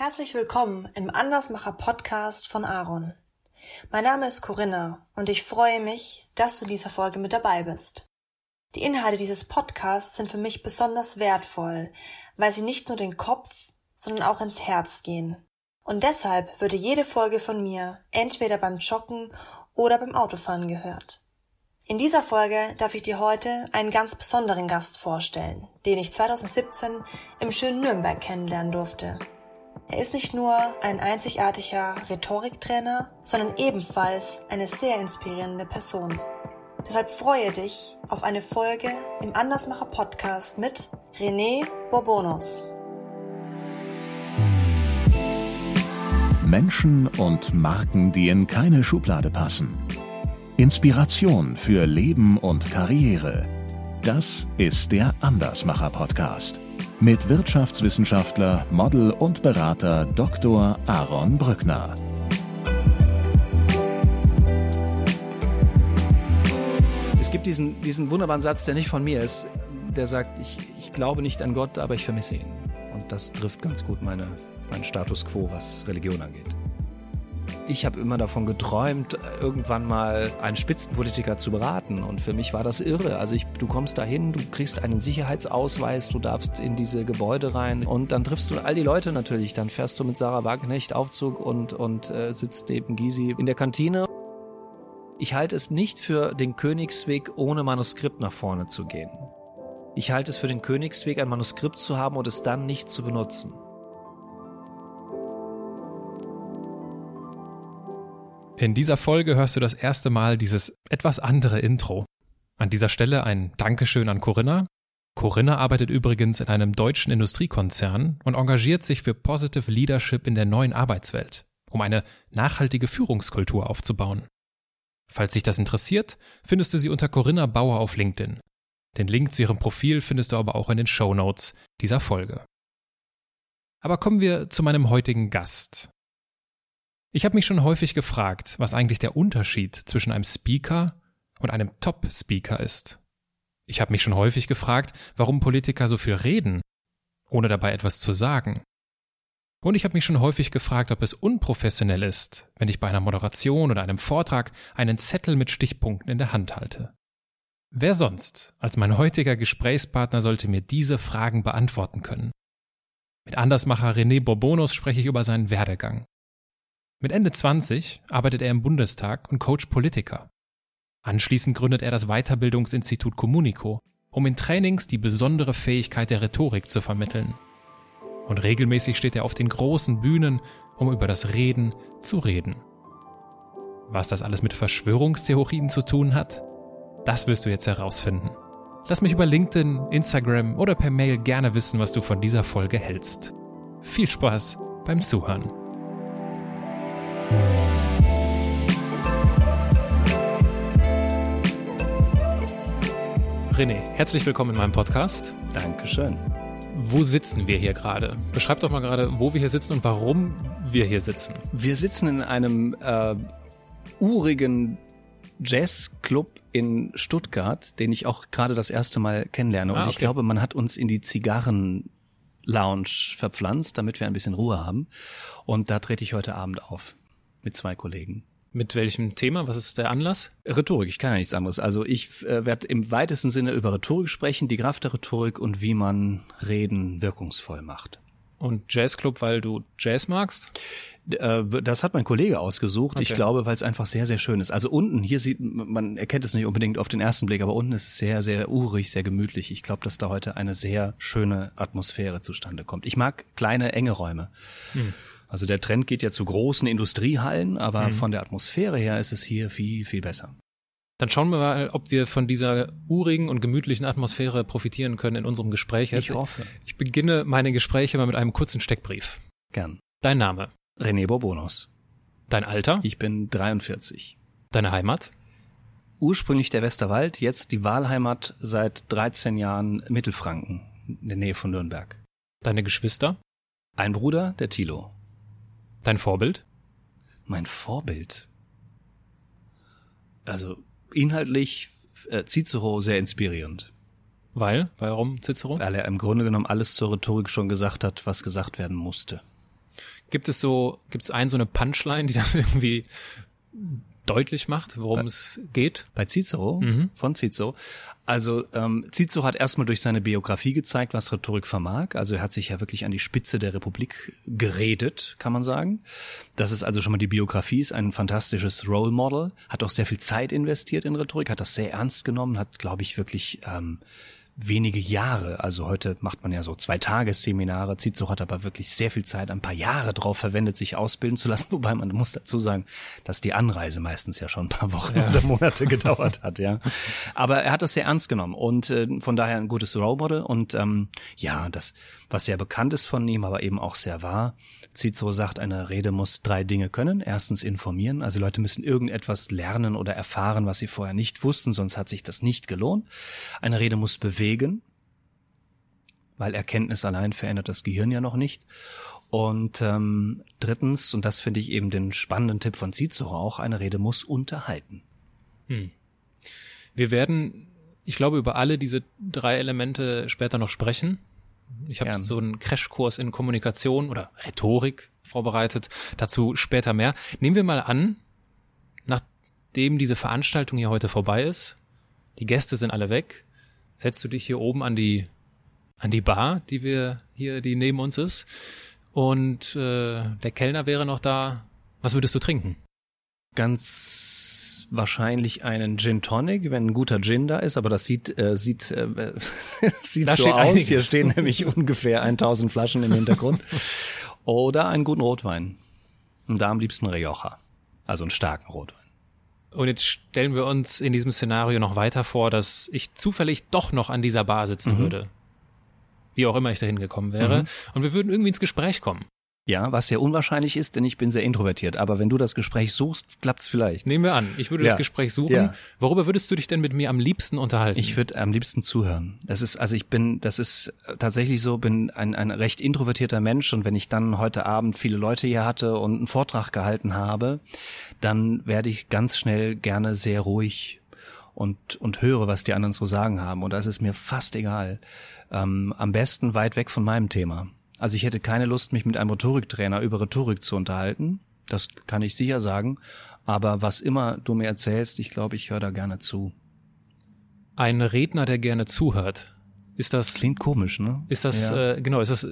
Herzlich willkommen im Andersmacher Podcast von Aaron. Mein Name ist Corinna und ich freue mich, dass du in dieser Folge mit dabei bist. Die Inhalte dieses Podcasts sind für mich besonders wertvoll, weil sie nicht nur den Kopf, sondern auch ins Herz gehen. Und deshalb würde jede Folge von mir entweder beim Joggen oder beim Autofahren gehört. In dieser Folge darf ich dir heute einen ganz besonderen Gast vorstellen, den ich 2017 im schönen Nürnberg kennenlernen durfte. Er ist nicht nur ein einzigartiger Rhetoriktrainer, sondern ebenfalls eine sehr inspirierende Person. Deshalb freue dich auf eine Folge im Andersmacher Podcast mit René Bourbonos. Menschen und Marken, die in keine Schublade passen. Inspiration für Leben und Karriere. Das ist der Andersmacher Podcast mit Wirtschaftswissenschaftler, Model und Berater Dr. Aaron Brückner. Es gibt diesen, diesen wunderbaren Satz, der nicht von mir ist, der sagt, ich, ich glaube nicht an Gott, aber ich vermisse ihn. Und das trifft ganz gut meine, meinen Status quo, was Religion angeht. Ich habe immer davon geträumt, irgendwann mal einen Spitzenpolitiker zu beraten. Und für mich war das irre. Also ich, du kommst dahin, du kriegst einen Sicherheitsausweis, du darfst in diese Gebäude rein und dann triffst du all die Leute natürlich. Dann fährst du mit Sarah Wagenknecht Aufzug und, und äh, sitzt neben Gysi in der Kantine. Ich halte es nicht für den Königsweg, ohne Manuskript nach vorne zu gehen. Ich halte es für den Königsweg, ein Manuskript zu haben und es dann nicht zu benutzen. In dieser Folge hörst du das erste Mal dieses etwas andere Intro. An dieser Stelle ein Dankeschön an Corinna. Corinna arbeitet übrigens in einem deutschen Industriekonzern und engagiert sich für Positive Leadership in der neuen Arbeitswelt, um eine nachhaltige Führungskultur aufzubauen. Falls dich das interessiert, findest du sie unter Corinna Bauer auf LinkedIn. Den Link zu ihrem Profil findest du aber auch in den Show Notes dieser Folge. Aber kommen wir zu meinem heutigen Gast. Ich habe mich schon häufig gefragt, was eigentlich der Unterschied zwischen einem Speaker und einem Top-Speaker ist. Ich habe mich schon häufig gefragt, warum Politiker so viel reden, ohne dabei etwas zu sagen. Und ich habe mich schon häufig gefragt, ob es unprofessionell ist, wenn ich bei einer Moderation oder einem Vortrag einen Zettel mit Stichpunkten in der Hand halte. Wer sonst als mein heutiger Gesprächspartner sollte mir diese Fragen beantworten können? Mit Andersmacher René Bourbonos spreche ich über seinen Werdegang, mit Ende 20 arbeitet er im Bundestag und coacht Politiker. Anschließend gründet er das Weiterbildungsinstitut Communico, um in Trainings die besondere Fähigkeit der Rhetorik zu vermitteln. Und regelmäßig steht er auf den großen Bühnen, um über das Reden zu reden. Was das alles mit Verschwörungstheorien zu tun hat? Das wirst du jetzt herausfinden. Lass mich über LinkedIn, Instagram oder per Mail gerne wissen, was du von dieser Folge hältst. Viel Spaß beim Zuhören. René, herzlich willkommen in meinem Podcast. Dankeschön. Wo sitzen wir hier gerade? Beschreib doch mal gerade, wo wir hier sitzen und warum wir hier sitzen. Wir sitzen in einem äh, urigen Jazzclub in Stuttgart, den ich auch gerade das erste Mal kennenlerne. Und ah, okay. ich glaube, man hat uns in die Zigarren Lounge verpflanzt, damit wir ein bisschen Ruhe haben. Und da trete ich heute Abend auf mit zwei Kollegen. Mit welchem Thema? Was ist der Anlass? Rhetorik, ich kann ja nichts anderes. Also ich äh, werde im weitesten Sinne über Rhetorik sprechen, die Kraft der Rhetorik und wie man Reden wirkungsvoll macht. Und Jazzclub, weil du Jazz magst? Äh, das hat mein Kollege ausgesucht. Okay. Ich glaube, weil es einfach sehr, sehr schön ist. Also unten, hier sieht man, erkennt es nicht unbedingt auf den ersten Blick, aber unten ist es sehr, sehr urig, sehr gemütlich. Ich glaube, dass da heute eine sehr schöne Atmosphäre zustande kommt. Ich mag kleine, enge Räume. Hm. Also der Trend geht ja zu großen Industriehallen, aber mhm. von der Atmosphäre her ist es hier viel, viel besser. Dann schauen wir mal, ob wir von dieser urigen und gemütlichen Atmosphäre profitieren können in unserem Gespräch. Ich hoffe. Ich beginne meine Gespräche mal mit einem kurzen Steckbrief. Gern. Dein Name? René Bourbonos. Dein Alter? Ich bin 43. Deine Heimat? Ursprünglich der Westerwald, jetzt die Wahlheimat seit 13 Jahren Mittelfranken, in der Nähe von Nürnberg. Deine Geschwister? Ein Bruder, der Thilo. Dein Vorbild? Mein Vorbild? Also inhaltlich äh, Cicero sehr inspirierend. Weil? Warum Cicero? Weil er im Grunde genommen alles zur Rhetorik schon gesagt hat, was gesagt werden musste. Gibt es so, gibt es einen so eine Punchline, die das irgendwie deutlich macht, worum bei, es geht? Bei Cicero, mhm. von Cicero. Also ähm, Cicero hat erstmal durch seine Biografie gezeigt, was Rhetorik vermag. Also er hat sich ja wirklich an die Spitze der Republik geredet, kann man sagen. Das ist also schon mal die Biografie, ist ein fantastisches Role Model, hat auch sehr viel Zeit investiert in Rhetorik, hat das sehr ernst genommen, hat, glaube ich, wirklich ähm, wenige Jahre, also heute macht man ja so zwei Tagesseminare, Cicero hat aber wirklich sehr viel Zeit, ein paar Jahre drauf verwendet, sich ausbilden zu lassen, wobei man muss dazu sagen, dass die Anreise meistens ja schon ein paar Wochen ja. oder Monate gedauert hat, ja. Aber er hat das sehr ernst genommen. Und äh, von daher ein gutes Role Model. Und ähm, ja, das, was sehr bekannt ist von ihm, aber eben auch sehr wahr, Cicero sagt, eine Rede muss drei Dinge können. Erstens informieren, also Leute müssen irgendetwas lernen oder erfahren, was sie vorher nicht wussten, sonst hat sich das nicht gelohnt. Eine Rede muss bewegen, weil Erkenntnis allein verändert das Gehirn ja noch nicht. Und ähm, drittens, und das finde ich eben den spannenden Tipp von Cicero auch, eine Rede muss unterhalten. Hm. Wir werden, ich glaube, über alle diese drei Elemente später noch sprechen. Ich habe so einen Crashkurs in Kommunikation oder Rhetorik vorbereitet. Dazu später mehr. Nehmen wir mal an, nachdem diese Veranstaltung hier heute vorbei ist, die Gäste sind alle weg, setzt du dich hier oben an die an die Bar, die wir hier, die neben uns ist, und äh, der Kellner wäre noch da. Was würdest du trinken? Ganz wahrscheinlich einen Gin Tonic, wenn ein guter Gin da ist, aber das sieht äh, sieht äh, sieht da so aus. Einige. Hier stehen nämlich ungefähr 1000 Flaschen im Hintergrund. Oder einen guten Rotwein. Und da am liebsten Rioja, also einen starken Rotwein. Und jetzt stellen wir uns in diesem Szenario noch weiter vor, dass ich zufällig doch noch an dieser Bar sitzen mhm. würde. Wie auch immer ich dahin gekommen wäre. Mhm. Und wir würden irgendwie ins Gespräch kommen. Ja, was sehr unwahrscheinlich ist, denn ich bin sehr introvertiert. Aber wenn du das Gespräch suchst, klappt's vielleicht. Nehmen wir an, ich würde ja. das Gespräch suchen. Ja. Worüber würdest du dich denn mit mir am liebsten unterhalten? Ich würde am liebsten zuhören. Das ist, also ich bin, das ist tatsächlich so, bin ein, ein recht introvertierter Mensch und wenn ich dann heute Abend viele Leute hier hatte und einen Vortrag gehalten habe, dann werde ich ganz schnell gerne sehr ruhig und, und höre, was die anderen zu sagen haben. Und das ist mir fast egal. Ähm, am besten weit weg von meinem Thema. Also ich hätte keine Lust, mich mit einem Rhetoriktrainer über Rhetorik zu unterhalten. Das kann ich sicher sagen. Aber was immer du mir erzählst, ich glaube, ich höre da gerne zu. Ein Redner, der gerne zuhört. Ist das klingt komisch, ne? Ist das ja. äh, genau? Ist das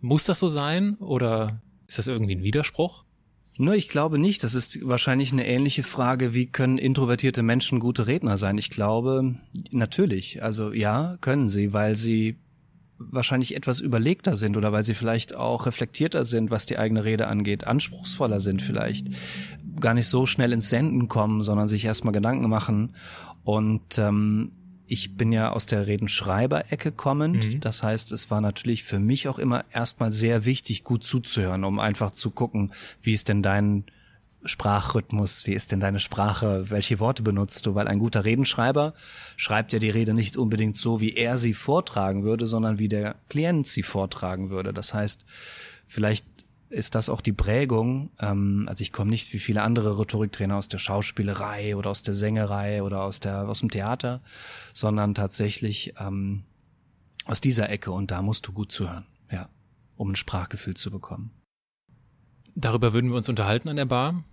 muss das so sein oder ist das irgendwie ein Widerspruch? Nur ich glaube nicht. Das ist wahrscheinlich eine ähnliche Frage, wie können introvertierte Menschen gute Redner sein? Ich glaube, natürlich. Also ja, können sie, weil sie wahrscheinlich etwas überlegter sind oder weil sie vielleicht auch reflektierter sind, was die eigene Rede angeht, anspruchsvoller sind vielleicht, gar nicht so schnell ins Senden kommen, sondern sich erstmal Gedanken machen. Und ähm, ich bin ja aus der Redenschreiber-Ecke kommend. Mhm. Das heißt, es war natürlich für mich auch immer erstmal sehr wichtig, gut zuzuhören, um einfach zu gucken, wie ist denn dein Sprachrhythmus? Wie ist denn deine Sprache? Welche Worte benutzt du? Weil ein guter Redenschreiber schreibt ja die Rede nicht unbedingt so, wie er sie vortragen würde, sondern wie der Klient sie vortragen würde. Das heißt, vielleicht ist das auch die Prägung. Ähm, also ich komme nicht wie viele andere Rhetoriktrainer aus der Schauspielerei oder aus der Sängerei oder aus der aus dem Theater, sondern tatsächlich ähm, aus dieser Ecke. Und da musst du gut zuhören, ja, um ein Sprachgefühl zu bekommen. Darüber würden wir uns unterhalten an der Bar.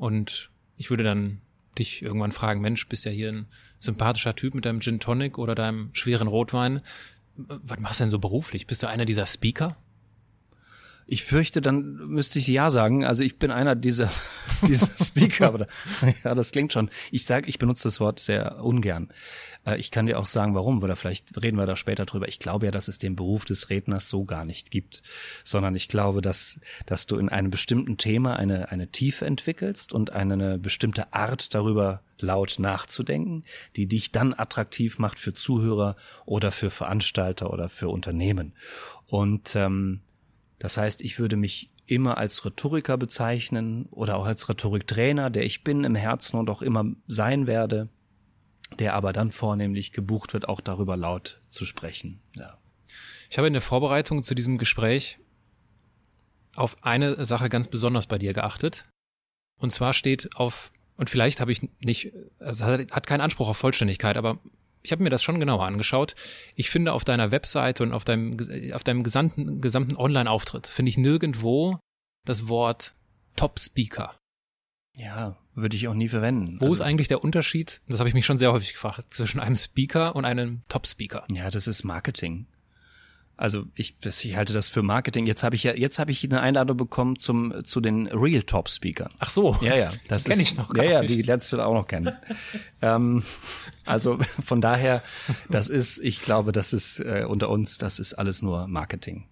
Und ich würde dann dich irgendwann fragen, Mensch, bist ja hier ein sympathischer Typ mit deinem Gin Tonic oder deinem schweren Rotwein. Was machst du denn so beruflich? Bist du einer dieser Speaker? Ich fürchte, dann müsste ich ja sagen. Also ich bin einer dieser, dieser Speaker. Aber ja, das klingt schon. Ich sage, ich benutze das Wort sehr ungern. Äh, ich kann dir auch sagen, warum, oder vielleicht reden wir da später drüber. Ich glaube ja, dass es den Beruf des Redners so gar nicht gibt, sondern ich glaube, dass, dass du in einem bestimmten Thema eine, eine Tiefe entwickelst und eine bestimmte Art darüber laut nachzudenken, die dich dann attraktiv macht für Zuhörer oder für Veranstalter oder für Unternehmen. Und ähm, das heißt, ich würde mich immer als Rhetoriker bezeichnen oder auch als Rhetoriktrainer, der ich bin im Herzen und auch immer sein werde, der aber dann vornehmlich gebucht wird, auch darüber laut zu sprechen. Ja. Ich habe in der Vorbereitung zu diesem Gespräch auf eine Sache ganz besonders bei dir geachtet. Und zwar steht auf, und vielleicht habe ich nicht, also hat keinen Anspruch auf Vollständigkeit, aber ich habe mir das schon genauer angeschaut. Ich finde auf deiner Webseite und auf deinem, auf deinem gesamten, gesamten Online-Auftritt finde ich nirgendwo das Wort Top-Speaker. Ja, würde ich auch nie verwenden. Wo also, ist eigentlich der Unterschied, das habe ich mich schon sehr häufig gefragt, zwischen einem Speaker und einem Top-Speaker? Ja, das ist Marketing. Also ich, das, ich halte das für Marketing. Jetzt habe ich ja, jetzt habe ich eine Einladung bekommen zum zu den Real Top Speakern. Ach so, ja ja, das kenne ich noch. Gar ja ja, die lernst du auch noch kennen. ähm, also von daher, das ist, ich glaube, das ist äh, unter uns, das ist alles nur Marketing.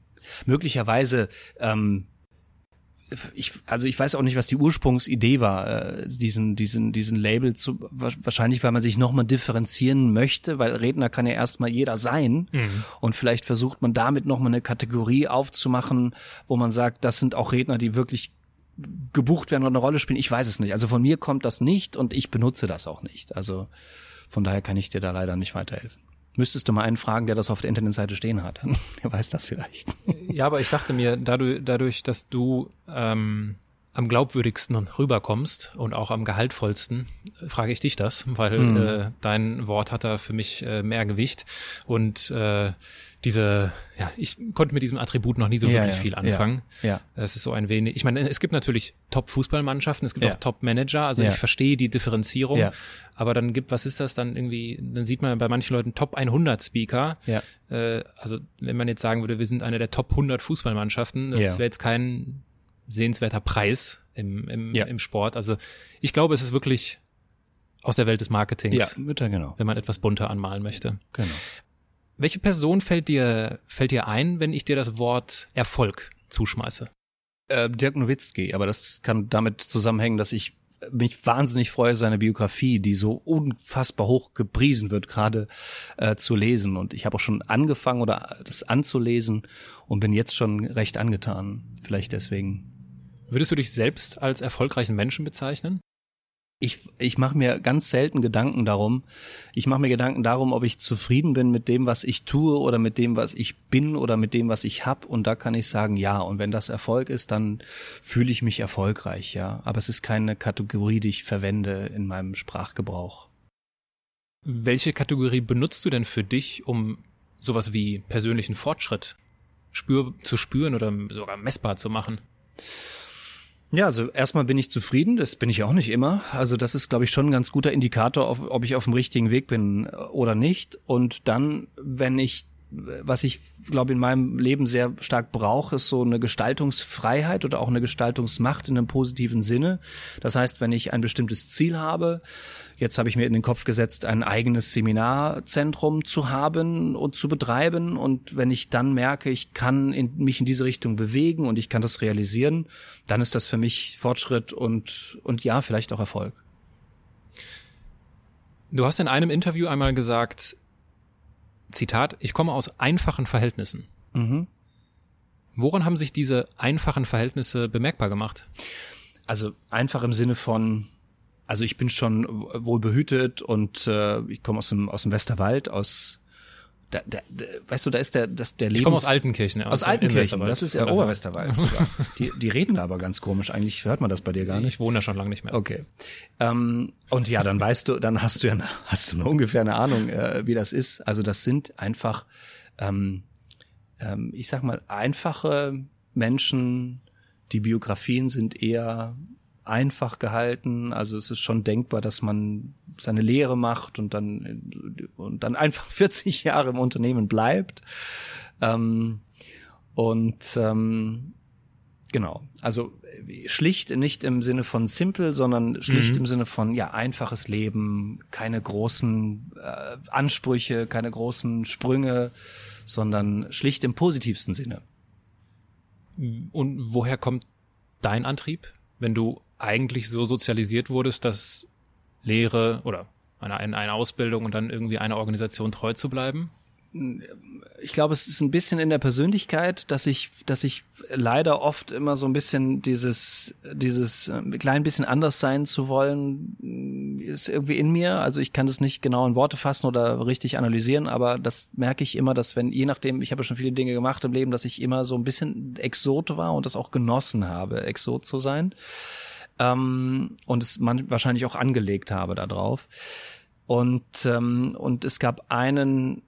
Möglicherweise ähm, ich, also ich weiß auch nicht, was die Ursprungsidee war, äh, diesen, diesen, diesen Label zu, wahrscheinlich, weil man sich nochmal differenzieren möchte, weil Redner kann ja erstmal jeder sein mhm. und vielleicht versucht man damit nochmal eine Kategorie aufzumachen, wo man sagt, das sind auch Redner, die wirklich gebucht werden und eine Rolle spielen. Ich weiß es nicht. Also von mir kommt das nicht und ich benutze das auch nicht. Also von daher kann ich dir da leider nicht weiterhelfen. Müsstest du mal einen fragen, der das auf der Internetseite stehen hat. der weiß das vielleicht. Ja, aber ich dachte mir, dadurch, dadurch dass du ähm, am glaubwürdigsten rüberkommst und auch am gehaltvollsten, frage ich dich das, weil mhm. äh, dein Wort hat da für mich äh, mehr Gewicht und äh, diese, ja, ich konnte mit diesem Attribut noch nie so ja, wirklich ja, viel anfangen. Ja, ja. Es ist so ein wenig, ich meine, es gibt natürlich Top-Fußballmannschaften, es gibt auch Top-Manager, also ich verstehe die Differenzierung, ja. aber dann gibt, was ist das dann irgendwie, dann sieht man bei manchen Leuten Top 100 Speaker, ja. Äh, also wenn man jetzt sagen würde, wir sind eine der Top 100 Fußballmannschaften, das wäre jetzt kein sehenswerter Preis im, im, im Sport, also ich glaube, es ist wirklich aus der Welt des Marketings. Ja, genau. Wenn man etwas bunter anmalen möchte. Genau. Welche Person fällt dir, fällt dir ein, wenn ich dir das Wort Erfolg zuschmeiße? Äh, Dirk Nowitzki, aber das kann damit zusammenhängen, dass ich mich wahnsinnig freue, seine Biografie, die so unfassbar hoch gepriesen wird, gerade äh, zu lesen. Und ich habe auch schon angefangen oder das anzulesen und bin jetzt schon recht angetan. Vielleicht deswegen. Würdest du dich selbst als erfolgreichen Menschen bezeichnen? Ich, ich mache mir ganz selten Gedanken darum. Ich mache mir Gedanken darum, ob ich zufrieden bin mit dem, was ich tue oder mit dem, was ich bin oder mit dem, was ich hab. Und da kann ich sagen, ja. Und wenn das Erfolg ist, dann fühle ich mich erfolgreich, ja. Aber es ist keine Kategorie, die ich verwende in meinem Sprachgebrauch. Welche Kategorie benutzt du denn für dich, um sowas wie persönlichen Fortschritt spür zu spüren oder sogar messbar zu machen? Ja, also erstmal bin ich zufrieden, das bin ich auch nicht immer. Also das ist, glaube ich, schon ein ganz guter Indikator, ob ich auf dem richtigen Weg bin oder nicht. Und dann, wenn ich was ich glaube in meinem Leben sehr stark brauche, ist so eine Gestaltungsfreiheit oder auch eine Gestaltungsmacht in einem positiven Sinne. Das heißt, wenn ich ein bestimmtes Ziel habe, jetzt habe ich mir in den Kopf gesetzt, ein eigenes Seminarzentrum zu haben und zu betreiben und wenn ich dann merke, ich kann in, mich in diese Richtung bewegen und ich kann das realisieren, dann ist das für mich Fortschritt und und ja, vielleicht auch Erfolg. Du hast in einem Interview einmal gesagt, Zitat, ich komme aus einfachen Verhältnissen. Mhm. Woran haben sich diese einfachen Verhältnisse bemerkbar gemacht? Also einfach im Sinne von, also ich bin schon wohl behütet und äh, ich komme aus dem, aus dem Westerwald, aus da, da, da, weißt du, da ist der, das, der Lebens... Ich komme aus Altenkirchen. Ja, aus, aus Altenkirchen, das ist ja Oberwesterwald sogar. Die, die reden da aber ganz komisch. Eigentlich hört man das bei dir gar nicht. Ich wohne da schon lange nicht mehr. Okay. Ähm, und ja, dann weißt du, dann hast du ja hast du eine ungefähr eine Ahnung, äh, wie das ist. Also das sind einfach, ähm, ähm, ich sag mal, einfache Menschen, die Biografien sind eher einfach gehalten. Also es ist schon denkbar, dass man seine Lehre macht und dann und dann einfach 40 Jahre im Unternehmen bleibt. Ähm, und ähm, genau, also schlicht nicht im Sinne von simple, sondern schlicht mhm. im Sinne von ja einfaches Leben, keine großen äh, Ansprüche, keine großen Sprünge, sondern schlicht im positivsten Sinne. Und woher kommt dein Antrieb, wenn du eigentlich so sozialisiert wurdest, dass Lehre oder eine, eine Ausbildung und dann irgendwie einer Organisation treu zu bleiben? ich glaube, es ist ein bisschen in der Persönlichkeit, dass ich, dass ich leider oft immer so ein bisschen dieses, dieses äh, klein bisschen anders sein zu wollen, ist irgendwie in mir. Also ich kann das nicht genau in Worte fassen oder richtig analysieren, aber das merke ich immer, dass wenn, je nachdem, ich habe schon viele Dinge gemacht im Leben, dass ich immer so ein bisschen Exot war und das auch genossen habe, Exot zu sein ähm, und es man wahrscheinlich auch angelegt habe darauf. Und, ähm, und es gab einen,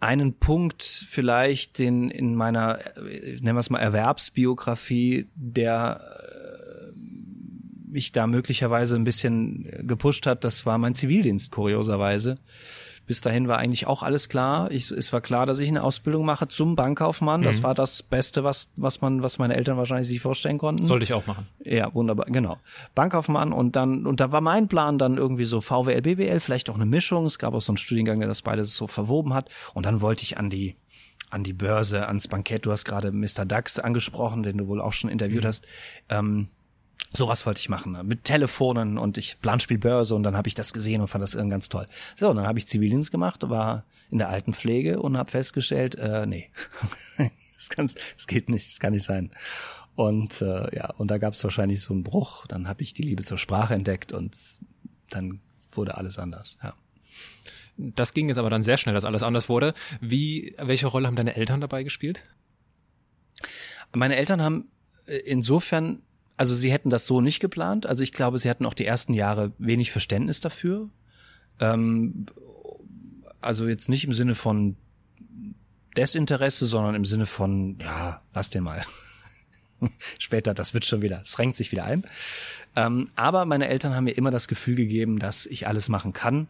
einen Punkt vielleicht den in meiner, äh, nennen wir es mal Erwerbsbiografie, der äh, mich da möglicherweise ein bisschen gepusht hat, das war mein Zivildienst, kurioserweise. Bis dahin war eigentlich auch alles klar. Ich, es war klar, dass ich eine Ausbildung mache zum Bankkaufmann. Das mhm. war das Beste, was, was man, was meine Eltern wahrscheinlich sich vorstellen konnten. Sollte ich auch machen. Ja, wunderbar, genau. Bankkaufmann und dann, und da war mein Plan dann irgendwie so VWL, BWL, vielleicht auch eine Mischung. Es gab auch so einen Studiengang, der das beides so verwoben hat. Und dann wollte ich an die, an die Börse, ans Bankett. Du hast gerade Mr. Dax angesprochen, den du wohl auch schon interviewt mhm. hast. Ähm, Sowas wollte ich machen, ne? mit Telefonen und ich Planspielbörse und dann habe ich das gesehen und fand das ganz toll. So, und dann habe ich Zivildienst gemacht, war in der Altenpflege und habe festgestellt, äh, nee, das, kann's, das geht nicht, das kann nicht sein. Und äh, ja, und da gab es wahrscheinlich so einen Bruch. Dann habe ich die Liebe zur Sprache entdeckt und dann wurde alles anders. Ja. Das ging jetzt aber dann sehr schnell, dass alles anders wurde. Wie, welche Rolle haben deine Eltern dabei gespielt? Meine Eltern haben äh, insofern also sie hätten das so nicht geplant. Also ich glaube, sie hatten auch die ersten Jahre wenig Verständnis dafür. Ähm, also jetzt nicht im Sinne von Desinteresse, sondern im Sinne von, ja, lass den mal. Später, das wird schon wieder, es renkt sich wieder ein. Ähm, aber meine Eltern haben mir immer das Gefühl gegeben, dass ich alles machen kann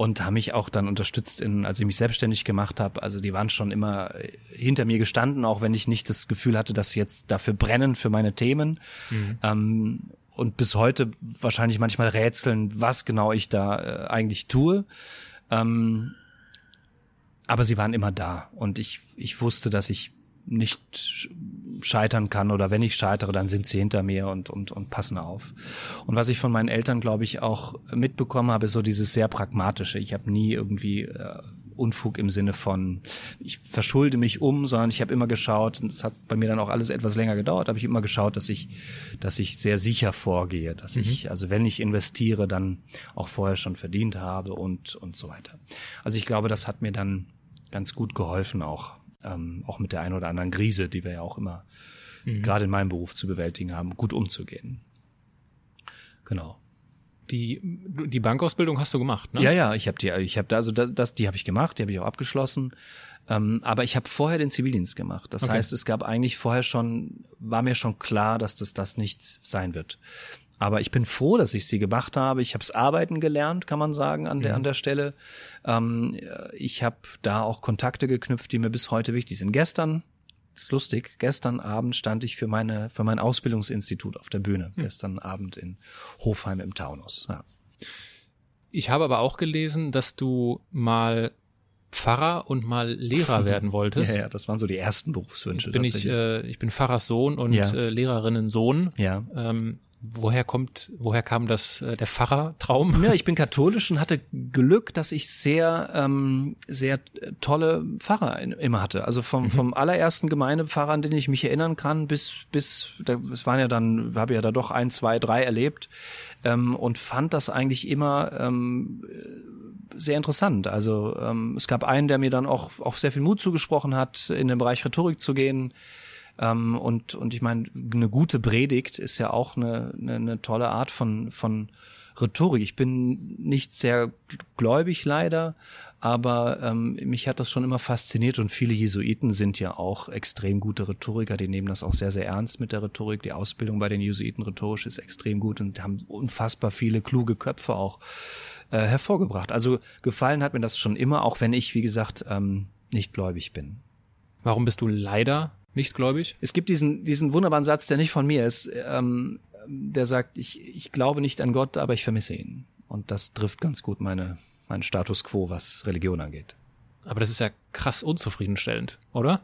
und haben mich auch dann unterstützt, in, als ich mich selbstständig gemacht habe. Also die waren schon immer hinter mir gestanden, auch wenn ich nicht das Gefühl hatte, dass sie jetzt dafür brennen für meine Themen. Mhm. Ähm, und bis heute wahrscheinlich manchmal rätseln, was genau ich da äh, eigentlich tue. Ähm, aber sie waren immer da und ich, ich wusste, dass ich nicht scheitern kann oder wenn ich scheitere, dann sind sie hinter mir und, und, und passen auf. Und was ich von meinen Eltern, glaube ich, auch mitbekommen habe, ist so dieses sehr pragmatische. Ich habe nie irgendwie äh, Unfug im Sinne von, ich verschulde mich um, sondern ich habe immer geschaut, und es hat bei mir dann auch alles etwas länger gedauert, habe ich immer geschaut, dass ich, dass ich sehr sicher vorgehe, dass mhm. ich, also wenn ich investiere, dann auch vorher schon verdient habe und, und so weiter. Also ich glaube, das hat mir dann ganz gut geholfen, auch ähm, auch mit der einen oder anderen Krise, die wir ja auch immer mhm. gerade in meinem Beruf zu bewältigen haben, gut umzugehen. Genau. Die, die Bankausbildung hast du gemacht, ne? Ja, ja, ich habe die, ich habe da, also das, die habe ich gemacht, die habe ich auch abgeschlossen. Ähm, aber ich habe vorher den Zivildienst gemacht. Das okay. heißt, es gab eigentlich vorher schon, war mir schon klar, dass das das nicht sein wird. Aber ich bin froh, dass ich sie gemacht habe. Ich habe es arbeiten gelernt, kann man sagen, an der, mhm. an der Stelle. Ähm, ich habe da auch Kontakte geknüpft, die mir bis heute wichtig sind. Gestern, ist lustig, gestern Abend stand ich für meine, für mein Ausbildungsinstitut auf der Bühne. Mhm. Gestern Abend in Hofheim im Taunus. Ja. Ich habe aber auch gelesen, dass du mal Pfarrer und mal Lehrer werden wolltest. ja, ja, das waren so die ersten Berufswünsche. Jetzt bin ich, äh, ich bin Pfarrers Sohn und ja. äh, Lehrerinnen Sohn. Ja. Ähm, Woher kommt, woher kam das äh, der Pfarrertraum? Ja, ich bin katholisch und hatte Glück, dass ich sehr, ähm, sehr tolle Pfarrer immer hatte. Also vom, mhm. vom allerersten Gemeindepfarrer, an den ich mich erinnern kann, bis bis, es waren ja dann, habe ja da doch ein, zwei, drei erlebt ähm, und fand das eigentlich immer ähm, sehr interessant. Also ähm, es gab einen, der mir dann auch auch sehr viel Mut zugesprochen hat, in den Bereich Rhetorik zu gehen. Ähm, und, und ich meine, eine gute Predigt ist ja auch eine, eine, eine tolle Art von, von Rhetorik. Ich bin nicht sehr gläubig leider, aber ähm, mich hat das schon immer fasziniert und viele Jesuiten sind ja auch extrem gute Rhetoriker, die nehmen das auch sehr, sehr ernst mit der Rhetorik. Die Ausbildung bei den Jesuiten rhetorisch ist extrem gut und haben unfassbar viele kluge Köpfe auch äh, hervorgebracht. Also gefallen hat mir das schon immer, auch wenn ich, wie gesagt, ähm, nicht gläubig bin. Warum bist du leider nicht gläubig? Es gibt diesen, diesen wunderbaren Satz, der nicht von mir ist, ähm, der sagt, ich, ich glaube nicht an Gott, aber ich vermisse ihn. Und das trifft ganz gut meine, meinen Status quo, was Religion angeht. Aber das ist ja krass unzufriedenstellend, oder?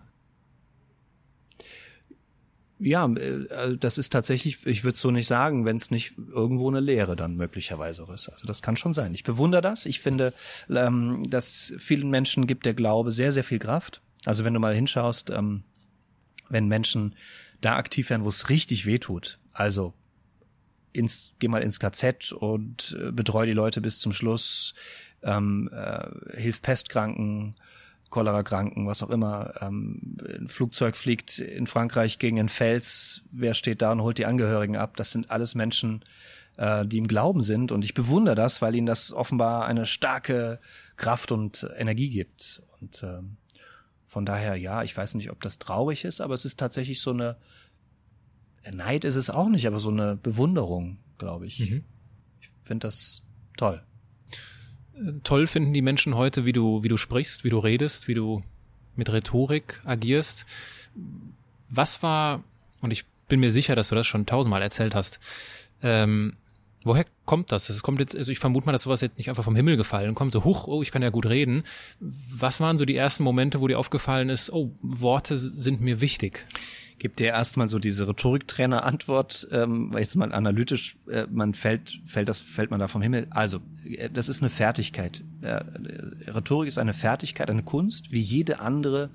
Ja, äh, das ist tatsächlich, ich würde so nicht sagen, wenn es nicht irgendwo eine Lehre dann möglicherweise ist. Also das kann schon sein. Ich bewundere das. Ich finde, ähm, dass vielen Menschen gibt der Glaube sehr, sehr viel Kraft. Also wenn du mal hinschaust, ähm, wenn Menschen da aktiv werden, wo es richtig weh tut. Also ins, geh mal ins KZ und äh, betreu die Leute bis zum Schluss, ähm, äh, hilf Pestkranken, Cholera-Kranken, was auch immer. Ähm, ein Flugzeug fliegt in Frankreich gegen einen Fels, wer steht da und holt die Angehörigen ab? Das sind alles Menschen, äh, die im Glauben sind und ich bewundere das, weil ihnen das offenbar eine starke Kraft und Energie gibt. Und ähm, von daher, ja, ich weiß nicht, ob das traurig ist, aber es ist tatsächlich so eine, Neid ist es auch nicht, aber so eine Bewunderung, glaube ich. Mhm. Ich finde das toll. Toll finden die Menschen heute, wie du, wie du sprichst, wie du redest, wie du mit Rhetorik agierst. Was war, und ich bin mir sicher, dass du das schon tausendmal erzählt hast, ähm, woher kommt das? Es kommt jetzt, also ich vermute mal, dass sowas jetzt nicht einfach vom Himmel gefallen kommt, so huch, oh, ich kann ja gut reden. Was waren so die ersten Momente, wo dir aufgefallen ist, oh, Worte sind mir wichtig? Gibt dir erstmal so diese Rhetoriktrainer-Antwort, ähm, jetzt mal analytisch, äh, man fällt, fällt das, fällt man da vom Himmel. Also, äh, das ist eine Fertigkeit. Äh, Rhetorik ist eine Fertigkeit, eine Kunst, wie jede andere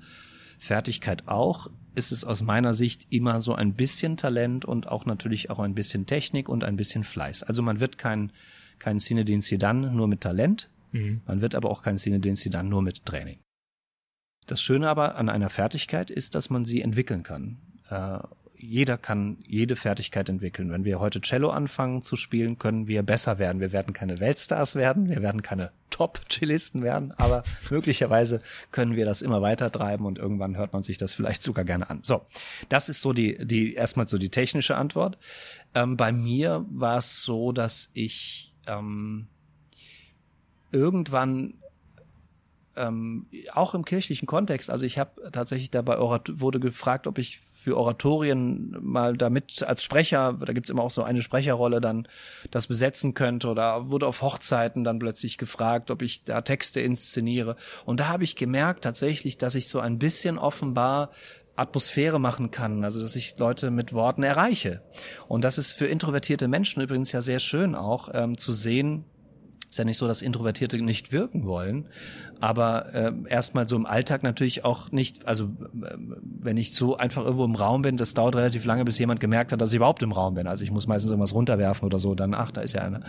Fertigkeit auch ist es aus meiner Sicht immer so ein bisschen Talent und auch natürlich auch ein bisschen Technik und ein bisschen Fleiß. Also man wird kein, kein Cinedin Sidan nur mit Talent, mhm. man wird aber auch kein Cinedin Sidan nur mit Training. Das Schöne aber an einer Fertigkeit ist, dass man sie entwickeln kann. Äh, jeder kann jede Fertigkeit entwickeln. Wenn wir heute Cello anfangen zu spielen, können wir besser werden. Wir werden keine Weltstars werden, wir werden keine Top-Cellisten werden, aber möglicherweise können wir das immer weiter treiben und irgendwann hört man sich das vielleicht sogar gerne an. So, das ist so die, die erstmal so die technische Antwort. Ähm, bei mir war es so, dass ich ähm, irgendwann ähm, auch im kirchlichen Kontext, also ich habe tatsächlich dabei wurde gefragt, ob ich für Oratorien mal damit als Sprecher, da gibt's immer auch so eine Sprecherrolle, dann das besetzen könnte oder wurde auf Hochzeiten dann plötzlich gefragt, ob ich da Texte inszeniere. Und da habe ich gemerkt tatsächlich, dass ich so ein bisschen offenbar Atmosphäre machen kann, also dass ich Leute mit Worten erreiche. Und das ist für introvertierte Menschen übrigens ja sehr schön auch ähm, zu sehen, ist ja nicht so, dass Introvertierte nicht wirken wollen, aber äh, erstmal so im Alltag natürlich auch nicht, also äh, wenn ich so einfach irgendwo im Raum bin, das dauert relativ lange, bis jemand gemerkt hat, dass ich überhaupt im Raum bin. Also ich muss meistens irgendwas runterwerfen oder so, dann, ach, da ist ja einer.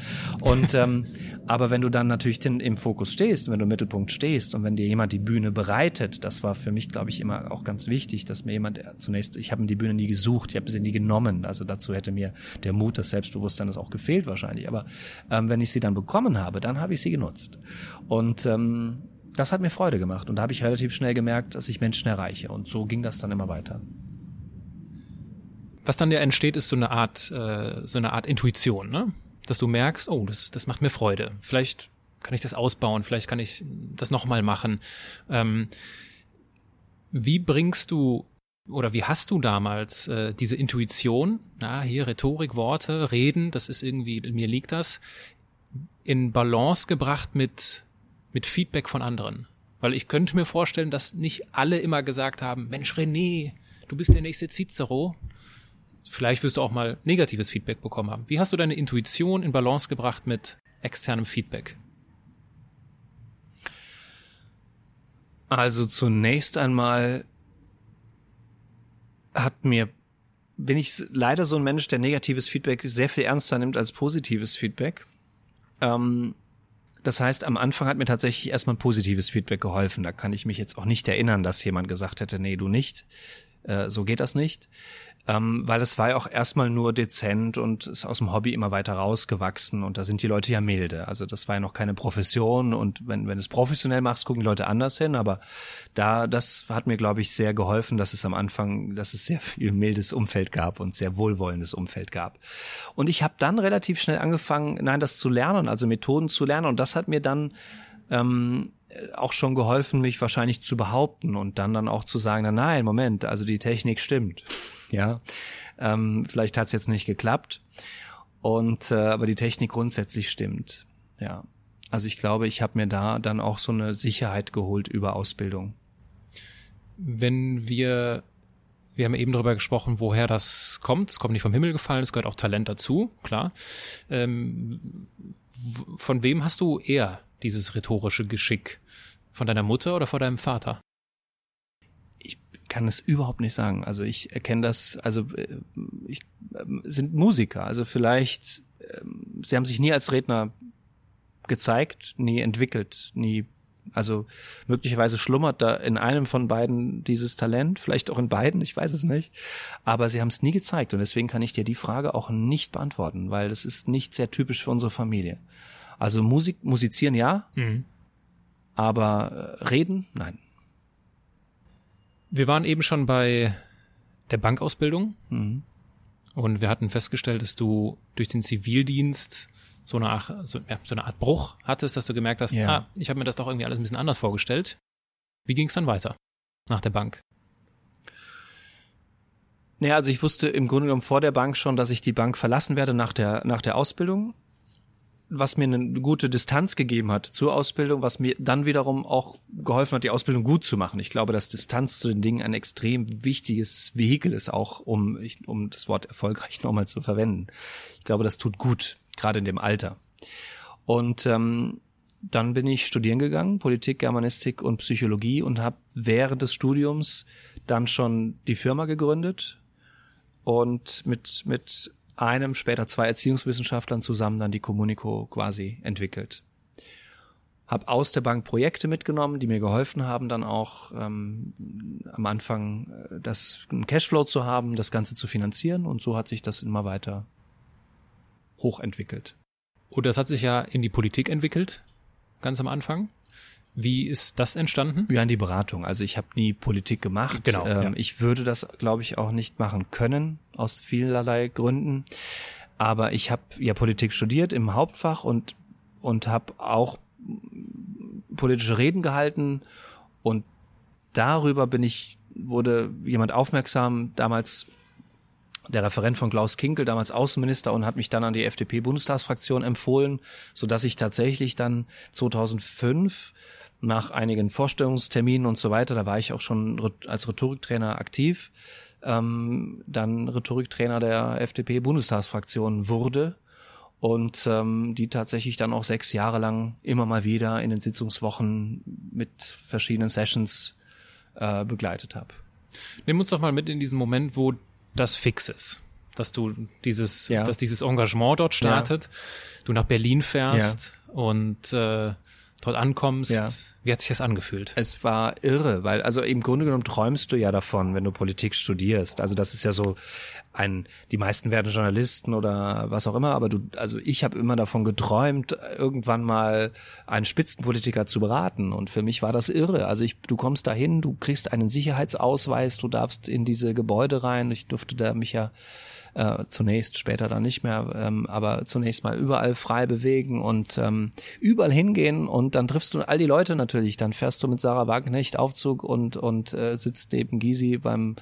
Und ähm, aber wenn du dann natürlich den, im Fokus stehst, wenn du im Mittelpunkt stehst und wenn dir jemand die Bühne bereitet, das war für mich, glaube ich, immer auch ganz wichtig, dass mir jemand zunächst, ich habe die Bühne nie gesucht, ich habe sie nie genommen. Also dazu hätte mir der Mut, das Selbstbewusstsein das auch gefehlt wahrscheinlich. Aber ähm, wenn ich sie dann bekommen habe, habe, dann habe ich sie genutzt. Und ähm, das hat mir Freude gemacht und da habe ich relativ schnell gemerkt, dass ich Menschen erreiche. Und so ging das dann immer weiter. Was dann ja entsteht, ist so eine Art, äh, so eine Art Intuition, ne? Dass du merkst, oh, das, das macht mir Freude. Vielleicht kann ich das ausbauen, vielleicht kann ich das nochmal machen. Ähm, wie bringst du oder wie hast du damals äh, diese Intuition, na, hier Rhetorik, Worte, Reden, das ist irgendwie, mir liegt das, in Balance gebracht mit, mit Feedback von anderen. Weil ich könnte mir vorstellen, dass nicht alle immer gesagt haben, Mensch René, du bist der nächste Cicero. Vielleicht wirst du auch mal negatives Feedback bekommen haben. Wie hast du deine Intuition in Balance gebracht mit externem Feedback? Also zunächst einmal hat mir, bin ich leider so ein Mensch, der negatives Feedback sehr viel ernster nimmt als positives Feedback. Ähm, das heißt, am Anfang hat mir tatsächlich erstmal ein positives Feedback geholfen. Da kann ich mich jetzt auch nicht erinnern, dass jemand gesagt hätte, nee, du nicht. Äh, so geht das nicht ähm, weil es war ja auch erstmal nur dezent und ist aus dem Hobby immer weiter rausgewachsen und da sind die Leute ja milde. Also das war ja noch keine Profession und wenn, wenn du es professionell machst, gucken die Leute anders hin, aber da, das hat mir, glaube ich, sehr geholfen, dass es am Anfang, dass es sehr viel mildes Umfeld gab und sehr wohlwollendes Umfeld gab. Und ich habe dann relativ schnell angefangen, nein, das zu lernen, also Methoden zu lernen und das hat mir dann ähm, auch schon geholfen, mich wahrscheinlich zu behaupten und dann dann auch zu sagen, na nein, Moment, also die Technik stimmt ja. Ähm, vielleicht hat es jetzt nicht geklappt. Und äh, aber die Technik grundsätzlich stimmt. Ja. Also ich glaube, ich habe mir da dann auch so eine Sicherheit geholt über Ausbildung. Wenn wir wir haben eben darüber gesprochen, woher das kommt. Es kommt nicht vom Himmel gefallen, es gehört auch Talent dazu, klar. Ähm, von wem hast du eher dieses rhetorische Geschick? Von deiner Mutter oder von deinem Vater? Kann es überhaupt nicht sagen. Also ich erkenne das, also äh, ich, ähm, sind Musiker, also vielleicht, ähm, sie haben sich nie als Redner gezeigt, nie entwickelt, nie, also möglicherweise schlummert da in einem von beiden dieses Talent, vielleicht auch in beiden, ich weiß es nicht, aber sie haben es nie gezeigt und deswegen kann ich dir die Frage auch nicht beantworten, weil das ist nicht sehr typisch für unsere Familie. Also Musik, musizieren ja, mhm. aber äh, reden, nein. Wir waren eben schon bei der Bankausbildung mhm. und wir hatten festgestellt, dass du durch den Zivildienst so eine, Art, so, ja, so eine Art Bruch hattest, dass du gemerkt hast, ja. ah, ich habe mir das doch irgendwie alles ein bisschen anders vorgestellt. Wie ging es dann weiter nach der Bank? Naja, also ich wusste im Grunde genommen vor der Bank schon, dass ich die Bank verlassen werde nach der, nach der Ausbildung was mir eine gute Distanz gegeben hat zur Ausbildung, was mir dann wiederum auch geholfen hat, die Ausbildung gut zu machen. Ich glaube, dass Distanz zu den Dingen ein extrem wichtiges Vehikel ist, auch um, um das Wort erfolgreich nochmal zu verwenden. Ich glaube, das tut gut, gerade in dem Alter. Und ähm, dann bin ich studieren gegangen, Politik, Germanistik und Psychologie und habe während des Studiums dann schon die Firma gegründet und mit mit einem, später zwei Erziehungswissenschaftlern zusammen dann die Communico quasi entwickelt. Hab aus der Bank Projekte mitgenommen, die mir geholfen haben, dann auch ähm, am Anfang äh, das einen Cashflow zu haben, das Ganze zu finanzieren und so hat sich das immer weiter hochentwickelt. Und das hat sich ja in die Politik entwickelt, ganz am Anfang. Wie ist das entstanden? Ja, in die Beratung. Also ich habe nie Politik gemacht. Genau. Ähm, ja. Ich würde das, glaube ich, auch nicht machen können, aus vielerlei Gründen. Aber ich habe ja Politik studiert im Hauptfach und, und habe auch politische Reden gehalten. Und darüber bin ich, wurde jemand aufmerksam, damals der Referent von Klaus Kinkel, damals Außenminister, und hat mich dann an die FDP-Bundestagsfraktion empfohlen, so dass ich tatsächlich dann 2005 nach einigen Vorstellungsterminen und so weiter, da war ich auch schon als Rhetoriktrainer aktiv, ähm, dann Rhetoriktrainer der FDP-Bundestagsfraktion wurde und ähm, die tatsächlich dann auch sechs Jahre lang immer mal wieder in den Sitzungswochen mit verschiedenen Sessions äh, begleitet habe. Nimm uns doch mal mit in diesen Moment, wo das fix ist dass du dieses, ja. dass dieses Engagement dort startet, ja. du nach Berlin fährst ja. und äh, dort ankommst. Ja. Wie hat sich das angefühlt? Es war irre, weil also im Grunde genommen träumst du ja davon, wenn du Politik studierst. Also das ist ja so ein, die meisten werden Journalisten oder was auch immer, aber du, also ich habe immer davon geträumt, irgendwann mal einen Spitzenpolitiker zu beraten. Und für mich war das irre. Also ich, du kommst dahin, du kriegst einen Sicherheitsausweis, du darfst in diese Gebäude rein. Ich durfte da mich ja äh, zunächst, später dann nicht mehr, ähm, aber zunächst mal überall frei bewegen und ähm, überall hingehen und dann triffst du all die Leute natürlich. Dann fährst du mit Sarah Wagenknecht Aufzug und und äh, sitzt neben Gysi beim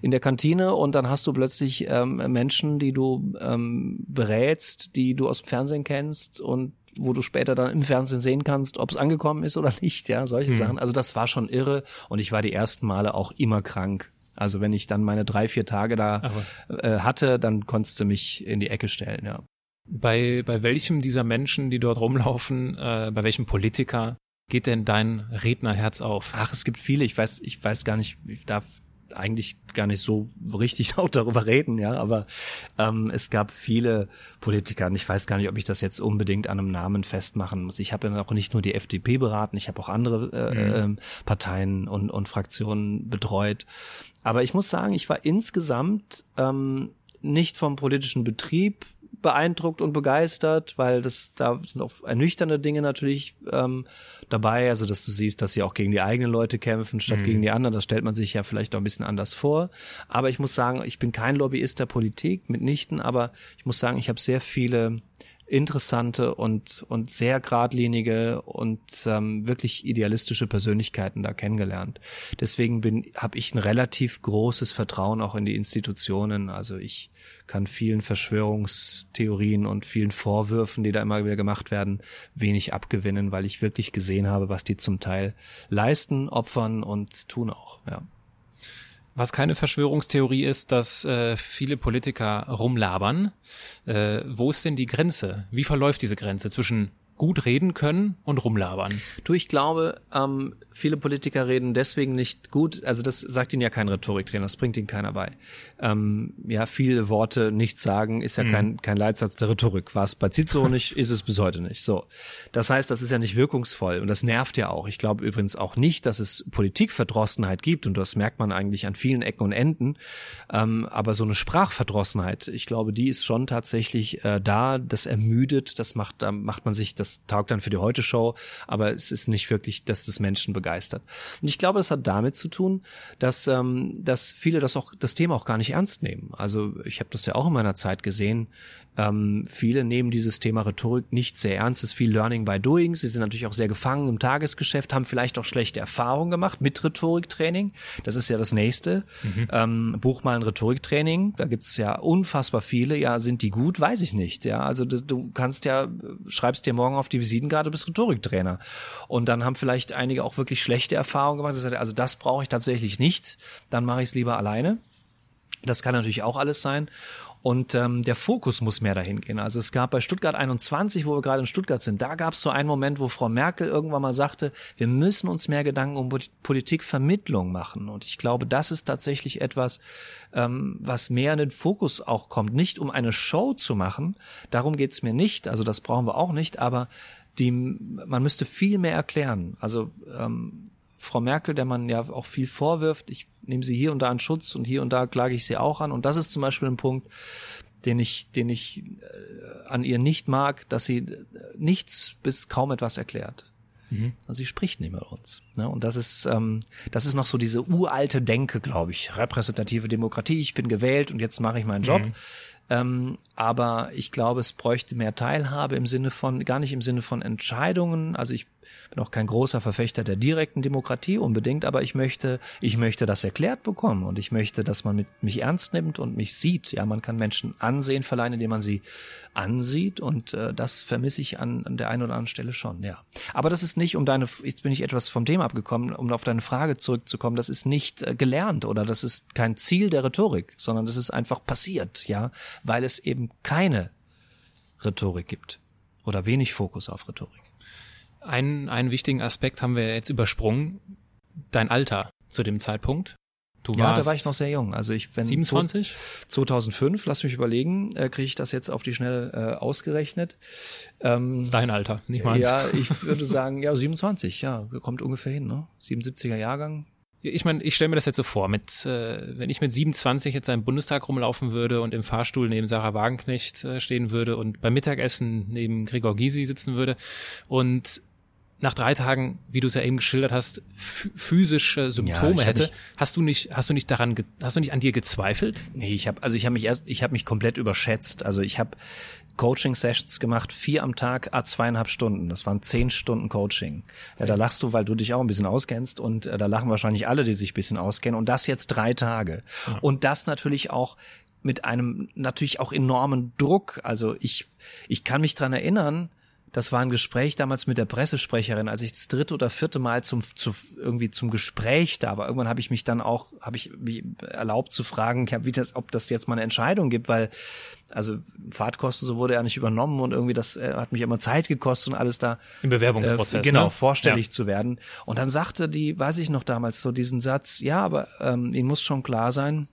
in der Kantine und dann hast du plötzlich ähm, Menschen, die du ähm, berätst, die du aus dem Fernsehen kennst und wo du später dann im Fernsehen sehen kannst, ob es angekommen ist oder nicht, ja, solche hm. Sachen. Also das war schon irre und ich war die ersten Male auch immer krank. Also wenn ich dann meine drei, vier Tage da äh, hatte, dann konntest du mich in die Ecke stellen, ja. Bei, bei welchem dieser Menschen, die dort rumlaufen, äh, bei welchem Politiker geht denn dein Rednerherz auf? Ach, es gibt viele. Ich weiß, ich weiß gar nicht, ich darf eigentlich gar nicht so richtig auch darüber reden, ja, aber ähm, es gab viele Politiker und ich weiß gar nicht, ob ich das jetzt unbedingt an einem Namen festmachen muss. Ich habe ja auch nicht nur die FDP beraten, ich habe auch andere äh, mhm. äh, Parteien und, und Fraktionen betreut. Aber ich muss sagen, ich war insgesamt ähm, nicht vom politischen Betrieb beeindruckt und begeistert, weil das da sind auch ernüchternde Dinge natürlich ähm, dabei, also dass du siehst, dass sie auch gegen die eigenen Leute kämpfen statt mhm. gegen die anderen. Das stellt man sich ja vielleicht auch ein bisschen anders vor. Aber ich muss sagen, ich bin kein Lobbyist der Politik mitnichten, aber ich muss sagen, ich habe sehr viele interessante und, und sehr geradlinige und ähm, wirklich idealistische Persönlichkeiten da kennengelernt. Deswegen bin habe ich ein relativ großes Vertrauen auch in die Institutionen. Also ich kann vielen Verschwörungstheorien und vielen Vorwürfen, die da immer wieder gemacht werden, wenig abgewinnen, weil ich wirklich gesehen habe, was die zum Teil leisten, opfern und tun auch. Ja. Was keine Verschwörungstheorie ist, dass äh, viele Politiker rumlabern. Äh, wo ist denn die Grenze? Wie verläuft diese Grenze zwischen gut reden können und rumlabern. Du, ich glaube, ähm, viele Politiker reden deswegen nicht gut. Also das sagt ihnen ja kein Rhetoriktrainer, das bringt ihnen keiner bei. Ähm, ja, viele Worte nichts sagen ist ja mhm. kein, kein Leitsatz der Rhetorik. War es bei Cicero nicht, ist es bis heute nicht. So, das heißt, das ist ja nicht wirkungsvoll und das nervt ja auch. Ich glaube übrigens auch nicht, dass es Politikverdrossenheit gibt und das merkt man eigentlich an vielen Ecken und Enden. Ähm, aber so eine Sprachverdrossenheit, ich glaube, die ist schon tatsächlich äh, da. Das ermüdet, das macht, da macht man sich das das taugt dann für die Heute-Show, aber es ist nicht wirklich, dass das Menschen begeistert. Und ich glaube, das hat damit zu tun, dass, ähm, dass viele das auch, das Thema auch gar nicht ernst nehmen. Also ich habe das ja auch in meiner Zeit gesehen, ähm, viele nehmen dieses Thema Rhetorik nicht sehr ernst. Es ist viel Learning by Doing. Sie sind natürlich auch sehr gefangen im Tagesgeschäft, haben vielleicht auch schlechte Erfahrungen gemacht mit Rhetoriktraining. Das ist ja das nächste. Mhm. Ähm, buch mal ein Rhetoriktraining. Da gibt es ja unfassbar viele. Ja, sind die gut? Weiß ich nicht. Ja, also das, du kannst ja, schreibst dir morgen auf die Visitenkarte, bist Rhetoriktrainer. Und dann haben vielleicht einige auch wirklich schlechte Erfahrungen gemacht. Also das brauche ich tatsächlich nicht. Dann mache ich es lieber alleine. Das kann natürlich auch alles sein. Und ähm, der Fokus muss mehr dahin gehen. Also es gab bei Stuttgart 21, wo wir gerade in Stuttgart sind, da gab es so einen Moment, wo Frau Merkel irgendwann mal sagte, wir müssen uns mehr Gedanken um Politikvermittlung machen. Und ich glaube, das ist tatsächlich etwas, ähm, was mehr in den Fokus auch kommt. Nicht um eine Show zu machen, darum geht's mir nicht. Also das brauchen wir auch nicht, aber die, man müsste viel mehr erklären. Also ähm, Frau Merkel, der man ja auch viel vorwirft, ich nehme sie hier und da in Schutz und hier und da klage ich sie auch an. Und das ist zum Beispiel ein Punkt, den ich, den ich äh, an ihr nicht mag, dass sie äh, nichts bis kaum etwas erklärt. Mhm. Also sie spricht nicht mit uns. Ne? Und das ist, ähm, das ist noch so diese uralte Denke, glaube ich. Repräsentative Demokratie, ich bin gewählt und jetzt mache ich meinen Job. Mhm. Ähm, aber ich glaube, es bräuchte mehr Teilhabe im Sinne von, gar nicht im Sinne von Entscheidungen. Also ich bin auch kein großer Verfechter der direkten Demokratie unbedingt, aber ich möchte, ich möchte das erklärt bekommen und ich möchte, dass man mit, mich ernst nimmt und mich sieht. Ja, man kann Menschen ansehen verleihen, indem man sie ansieht und äh, das vermisse ich an, an der einen oder anderen Stelle schon, ja. Aber das ist nicht, um deine, jetzt bin ich etwas vom Thema abgekommen, um auf deine Frage zurückzukommen, das ist nicht äh, gelernt oder das ist kein Ziel der Rhetorik, sondern das ist einfach passiert, ja, weil es eben keine Rhetorik gibt oder wenig Fokus auf Rhetorik. Einen, einen wichtigen Aspekt haben wir jetzt übersprungen. Dein Alter zu dem Zeitpunkt. Du ja, da war ich noch sehr jung. Also ich wenn 27? 2005, lass mich überlegen, äh, kriege ich das jetzt auf die Schnelle äh, ausgerechnet. Ähm, das ist dein Alter, nicht meins. Ja, ich würde sagen, ja, 27, ja, kommt ungefähr hin, ne? 77er Jahrgang. Ich meine, ich stelle mir das jetzt so vor, mit äh, wenn ich mit 27 jetzt im Bundestag rumlaufen würde und im Fahrstuhl neben Sarah Wagenknecht äh, stehen würde und beim Mittagessen neben Gregor Gysi sitzen würde und nach drei Tagen, wie du es ja eben geschildert hast, physische Symptome ja, hätte, hast du nicht, hast du nicht daran, hast du nicht an dir gezweifelt? Nee, ich habe, also ich habe mich erst, ich habe mich komplett überschätzt. Also ich habe Coaching-Sessions gemacht, vier am Tag, a zweieinhalb Stunden. Das waren zehn Stunden Coaching. Ja, da lachst du, weil du dich auch ein bisschen auskennst und äh, da lachen wahrscheinlich alle, die sich ein bisschen auskennen. Und das jetzt drei Tage. Ja. Und das natürlich auch mit einem natürlich auch enormen Druck. Also ich, ich kann mich dran erinnern, das war ein Gespräch damals mit der Pressesprecherin, als ich das dritte oder vierte Mal zum zu, irgendwie zum Gespräch da war. Irgendwann habe ich mich dann auch habe ich mich erlaubt zu fragen, wie das, ob das jetzt mal eine Entscheidung gibt, weil also Fahrtkosten so wurde ja nicht übernommen und irgendwie das äh, hat mich immer Zeit gekostet und alles da im Bewerbungsprozess äh, genau ne? vorstellig ja. zu werden. Und dann sagte die, weiß ich noch damals so diesen Satz, ja, aber ähm, Ihnen muss schon klar sein,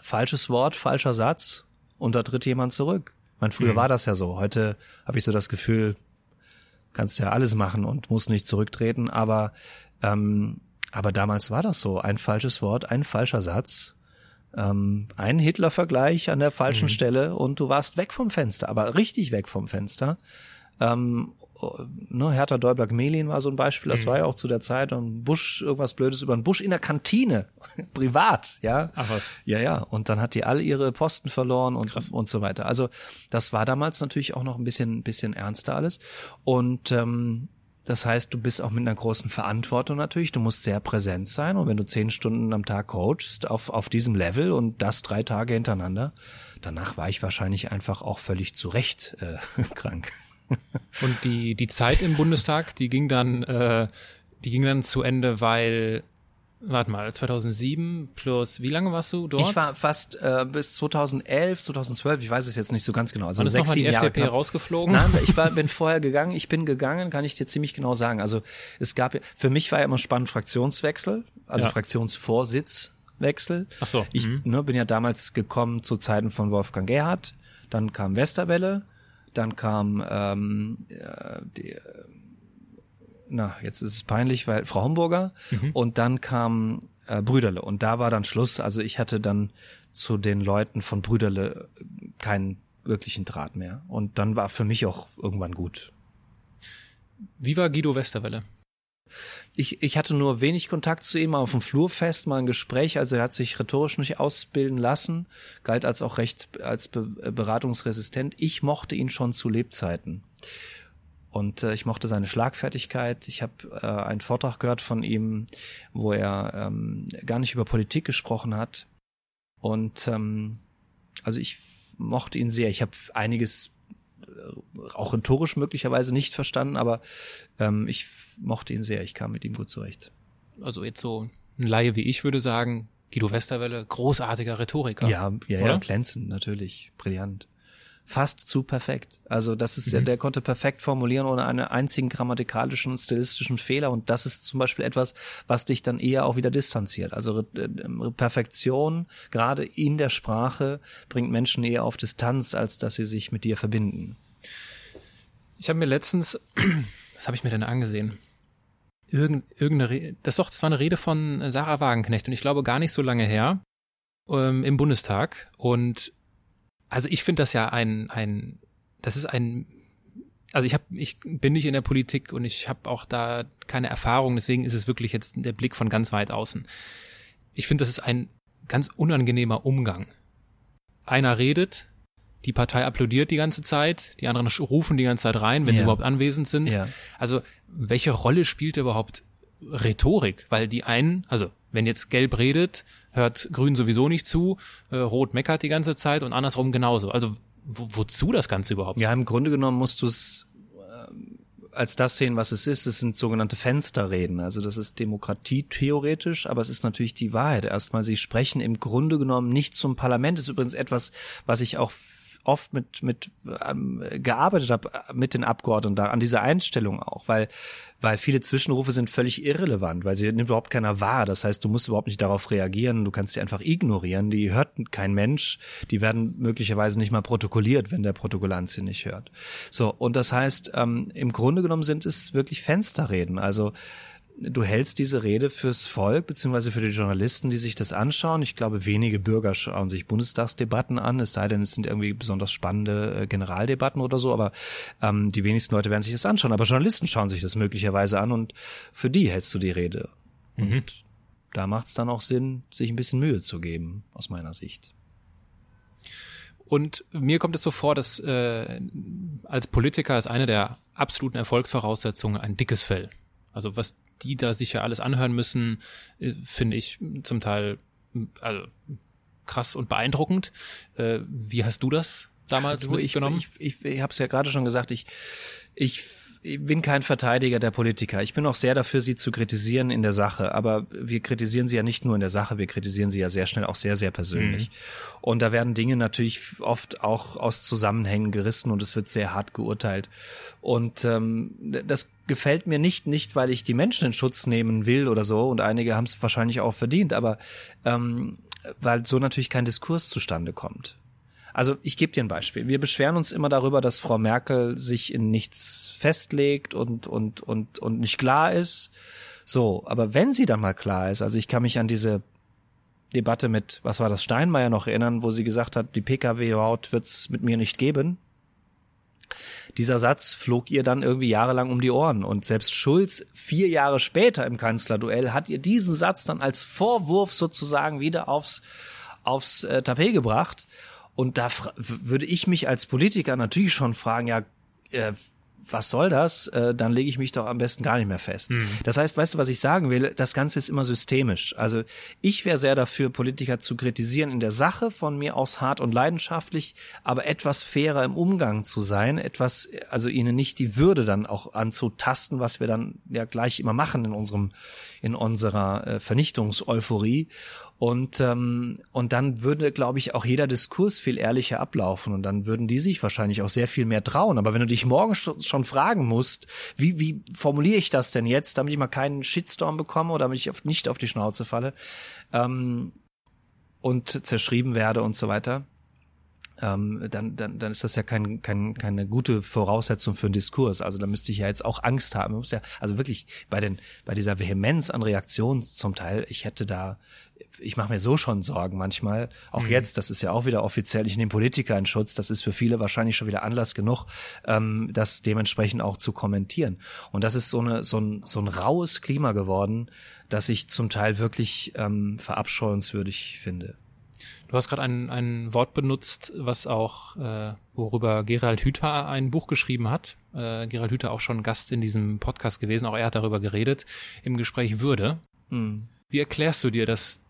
falsches Wort, falscher Satz und da tritt jemand zurück. Meine, früher mhm. war das ja so. Heute habe ich so das Gefühl, kannst ja alles machen und musst nicht zurücktreten, aber ähm, aber damals war das so. Ein falsches Wort, ein falscher Satz, ähm, ein Hitler-Vergleich an der falschen mhm. Stelle und du warst weg vom Fenster, aber richtig weg vom Fenster. Ähm, ne, Hertha Däubler-Gmelin war so ein Beispiel, das mhm. war ja auch zu der Zeit, ein Busch, irgendwas Blödes über einen Busch in der Kantine, privat, ja. Ach was. Ja, ja, und dann hat die all ihre Posten verloren und, Krass. und so weiter. Also das war damals natürlich auch noch ein bisschen, bisschen ernster alles und ähm, das heißt, du bist auch mit einer großen Verantwortung natürlich. Du musst sehr präsent sein. Und wenn du zehn Stunden am Tag coachst auf, auf diesem Level und das drei Tage hintereinander, danach war ich wahrscheinlich einfach auch völlig zu Recht äh, krank. Und die, die Zeit im Bundestag, die ging dann, äh, die ging dann zu Ende, weil Warte mal, 2007 plus, wie lange warst du dort? Ich war fast äh, bis 2011, 2012, ich weiß es jetzt nicht so ganz genau. Also War sechs, noch die FDP Jahre rausgeflogen? Nein, ich war, bin vorher gegangen, ich bin gegangen, kann ich dir ziemlich genau sagen. Also es gab, für mich war ja immer spannend Fraktionswechsel, also ja. Fraktionsvorsitzwechsel. Ach so. Ich mhm. ne, bin ja damals gekommen zu Zeiten von Wolfgang Gerhardt, dann kam Westerwelle, dann kam ähm, äh, die, na, jetzt ist es peinlich, weil Frau Homburger mhm. und dann kam äh, Brüderle und da war dann Schluss. Also ich hatte dann zu den Leuten von Brüderle keinen wirklichen Draht mehr und dann war für mich auch irgendwann gut. Wie war Guido Westerwelle? Ich, ich hatte nur wenig Kontakt zu ihm auf dem Flurfest, mal ein Gespräch. Also er hat sich rhetorisch nicht ausbilden lassen, galt als auch recht als be beratungsresistent. Ich mochte ihn schon zu Lebzeiten. Und äh, ich mochte seine Schlagfertigkeit. Ich habe äh, einen Vortrag gehört von ihm, wo er ähm, gar nicht über Politik gesprochen hat. Und ähm, also ich mochte ihn sehr. Ich habe einiges äh, auch rhetorisch möglicherweise nicht verstanden, aber ähm, ich mochte ihn sehr. Ich kam mit ihm gut zurecht. Also jetzt so ein Laie wie ich würde sagen, Guido Westerwelle, großartiger Rhetoriker. Ja, ja, ja, glänzend, natürlich, brillant fast zu perfekt. Also das ist mhm. der konnte perfekt formulieren ohne einen einzigen grammatikalischen und stilistischen Fehler und das ist zum Beispiel etwas, was dich dann eher auch wieder distanziert. Also äh, Perfektion gerade in der Sprache bringt Menschen eher auf Distanz, als dass sie sich mit dir verbinden. Ich habe mir letztens, was habe ich mir denn angesehen? Irgend, irgendeine, Rede, das doch, das war eine Rede von Sarah Wagenknecht und ich glaube gar nicht so lange her ähm, im Bundestag und also ich finde das ja ein, ein, das ist ein, also ich habe, ich bin nicht in der Politik und ich habe auch da keine Erfahrung, deswegen ist es wirklich jetzt der Blick von ganz weit außen. Ich finde, das ist ein ganz unangenehmer Umgang. Einer redet, die Partei applaudiert die ganze Zeit, die anderen rufen die ganze Zeit rein, wenn ja. sie überhaupt anwesend sind. Ja. Also welche Rolle spielt überhaupt Rhetorik? Weil die einen, also wenn jetzt Gelb redet, hört Grün sowieso nicht zu, äh, Rot meckert die ganze Zeit und andersrum genauso. Also wo, wozu das Ganze überhaupt? Ja, im Grunde genommen musst du es äh, als das sehen, was es ist. Es sind sogenannte Fensterreden. Also das ist Demokratie theoretisch, aber es ist natürlich die Wahrheit. Erstmal, sie sprechen im Grunde genommen nicht zum Parlament. Das ist übrigens etwas, was ich auch oft mit mit ähm, gearbeitet habe mit den Abgeordneten da an dieser Einstellung auch, weil weil viele Zwischenrufe sind völlig irrelevant, weil sie nimmt überhaupt keiner wahr. Das heißt, du musst überhaupt nicht darauf reagieren, du kannst sie einfach ignorieren. Die hört kein Mensch, die werden möglicherweise nicht mal protokolliert, wenn der Protokollant sie nicht hört. So und das heißt, ähm, im Grunde genommen sind es wirklich Fensterreden. Also du hältst diese Rede fürs Volk beziehungsweise für die Journalisten, die sich das anschauen. Ich glaube, wenige Bürger schauen sich Bundestagsdebatten an, es sei denn, es sind irgendwie besonders spannende äh, Generaldebatten oder so, aber ähm, die wenigsten Leute werden sich das anschauen. Aber Journalisten schauen sich das möglicherweise an und für die hältst du die Rede. Mhm. Und da macht es dann auch Sinn, sich ein bisschen Mühe zu geben, aus meiner Sicht. Und mir kommt es so vor, dass äh, als Politiker ist eine der absoluten Erfolgsvoraussetzungen ein dickes Fell. Also was die da sicher alles anhören müssen, äh, finde ich zum Teil also, krass und beeindruckend. Äh, wie hast du das damals du, mitgenommen? Ich, ich, ich, ich habe es ja gerade schon gesagt, ich, ich ich bin kein Verteidiger der Politiker. Ich bin auch sehr dafür, sie zu kritisieren in der Sache. Aber wir kritisieren sie ja nicht nur in der Sache, wir kritisieren sie ja sehr schnell auch sehr, sehr persönlich. Mhm. Und da werden Dinge natürlich oft auch aus Zusammenhängen gerissen und es wird sehr hart geurteilt. Und ähm, das gefällt mir nicht, nicht weil ich die Menschen in Schutz nehmen will oder so, und einige haben es wahrscheinlich auch verdient, aber ähm, weil so natürlich kein Diskurs zustande kommt. Also ich gebe dir ein Beispiel. Wir beschweren uns immer darüber, dass Frau Merkel sich in nichts festlegt und, und, und, und nicht klar ist. So, aber wenn sie dann mal klar ist, also ich kann mich an diese Debatte mit, was war das, Steinmeier noch erinnern, wo sie gesagt hat, die Pkw-Haut wird's mit mir nicht geben dieser Satz flog ihr dann irgendwie jahrelang um die Ohren. Und selbst Schulz, vier Jahre später im Kanzlerduell, hat ihr diesen Satz dann als Vorwurf sozusagen wieder aufs, aufs äh, Tapet gebracht. Und da würde ich mich als Politiker natürlich schon fragen, ja, äh, was soll das? Äh, dann lege ich mich doch am besten gar nicht mehr fest. Mhm. Das heißt, weißt du, was ich sagen will? Das Ganze ist immer systemisch. Also ich wäre sehr dafür, Politiker zu kritisieren in der Sache, von mir aus hart und leidenschaftlich, aber etwas fairer im Umgang zu sein, etwas, also ihnen nicht die Würde dann auch anzutasten, was wir dann ja gleich immer machen in unserem, in unserer äh, Vernichtungseuphorie. Und, ähm, und dann würde, glaube ich, auch jeder Diskurs viel ehrlicher ablaufen und dann würden die sich wahrscheinlich auch sehr viel mehr trauen. Aber wenn du dich morgen schon fragen musst, wie, wie formuliere ich das denn jetzt, damit ich mal keinen Shitstorm bekomme oder damit ich auf, nicht auf die Schnauze falle ähm, und zerschrieben werde und so weiter, ähm, dann, dann, dann ist das ja kein, kein, keine gute Voraussetzung für einen Diskurs. Also da müsste ich ja jetzt auch Angst haben. muss ja, also wirklich bei den, bei dieser Vehemenz an Reaktionen zum Teil, ich hätte da ich mache mir so schon Sorgen manchmal. Auch mhm. jetzt, das ist ja auch wieder offiziell, ich nehme Politiker in Schutz. Das ist für viele wahrscheinlich schon wieder Anlass genug, ähm, das dementsprechend auch zu kommentieren. Und das ist so eine so ein so ein raues Klima geworden, das ich zum Teil wirklich ähm, verabscheuenswürdig finde. Du hast gerade ein, ein Wort benutzt, was auch, äh, worüber Gerald Hüther ein Buch geschrieben hat. Äh, Gerald Hüther auch schon Gast in diesem Podcast gewesen, auch er hat darüber geredet, im Gespräch Würde. Mhm. Wie erklärst du dir, dass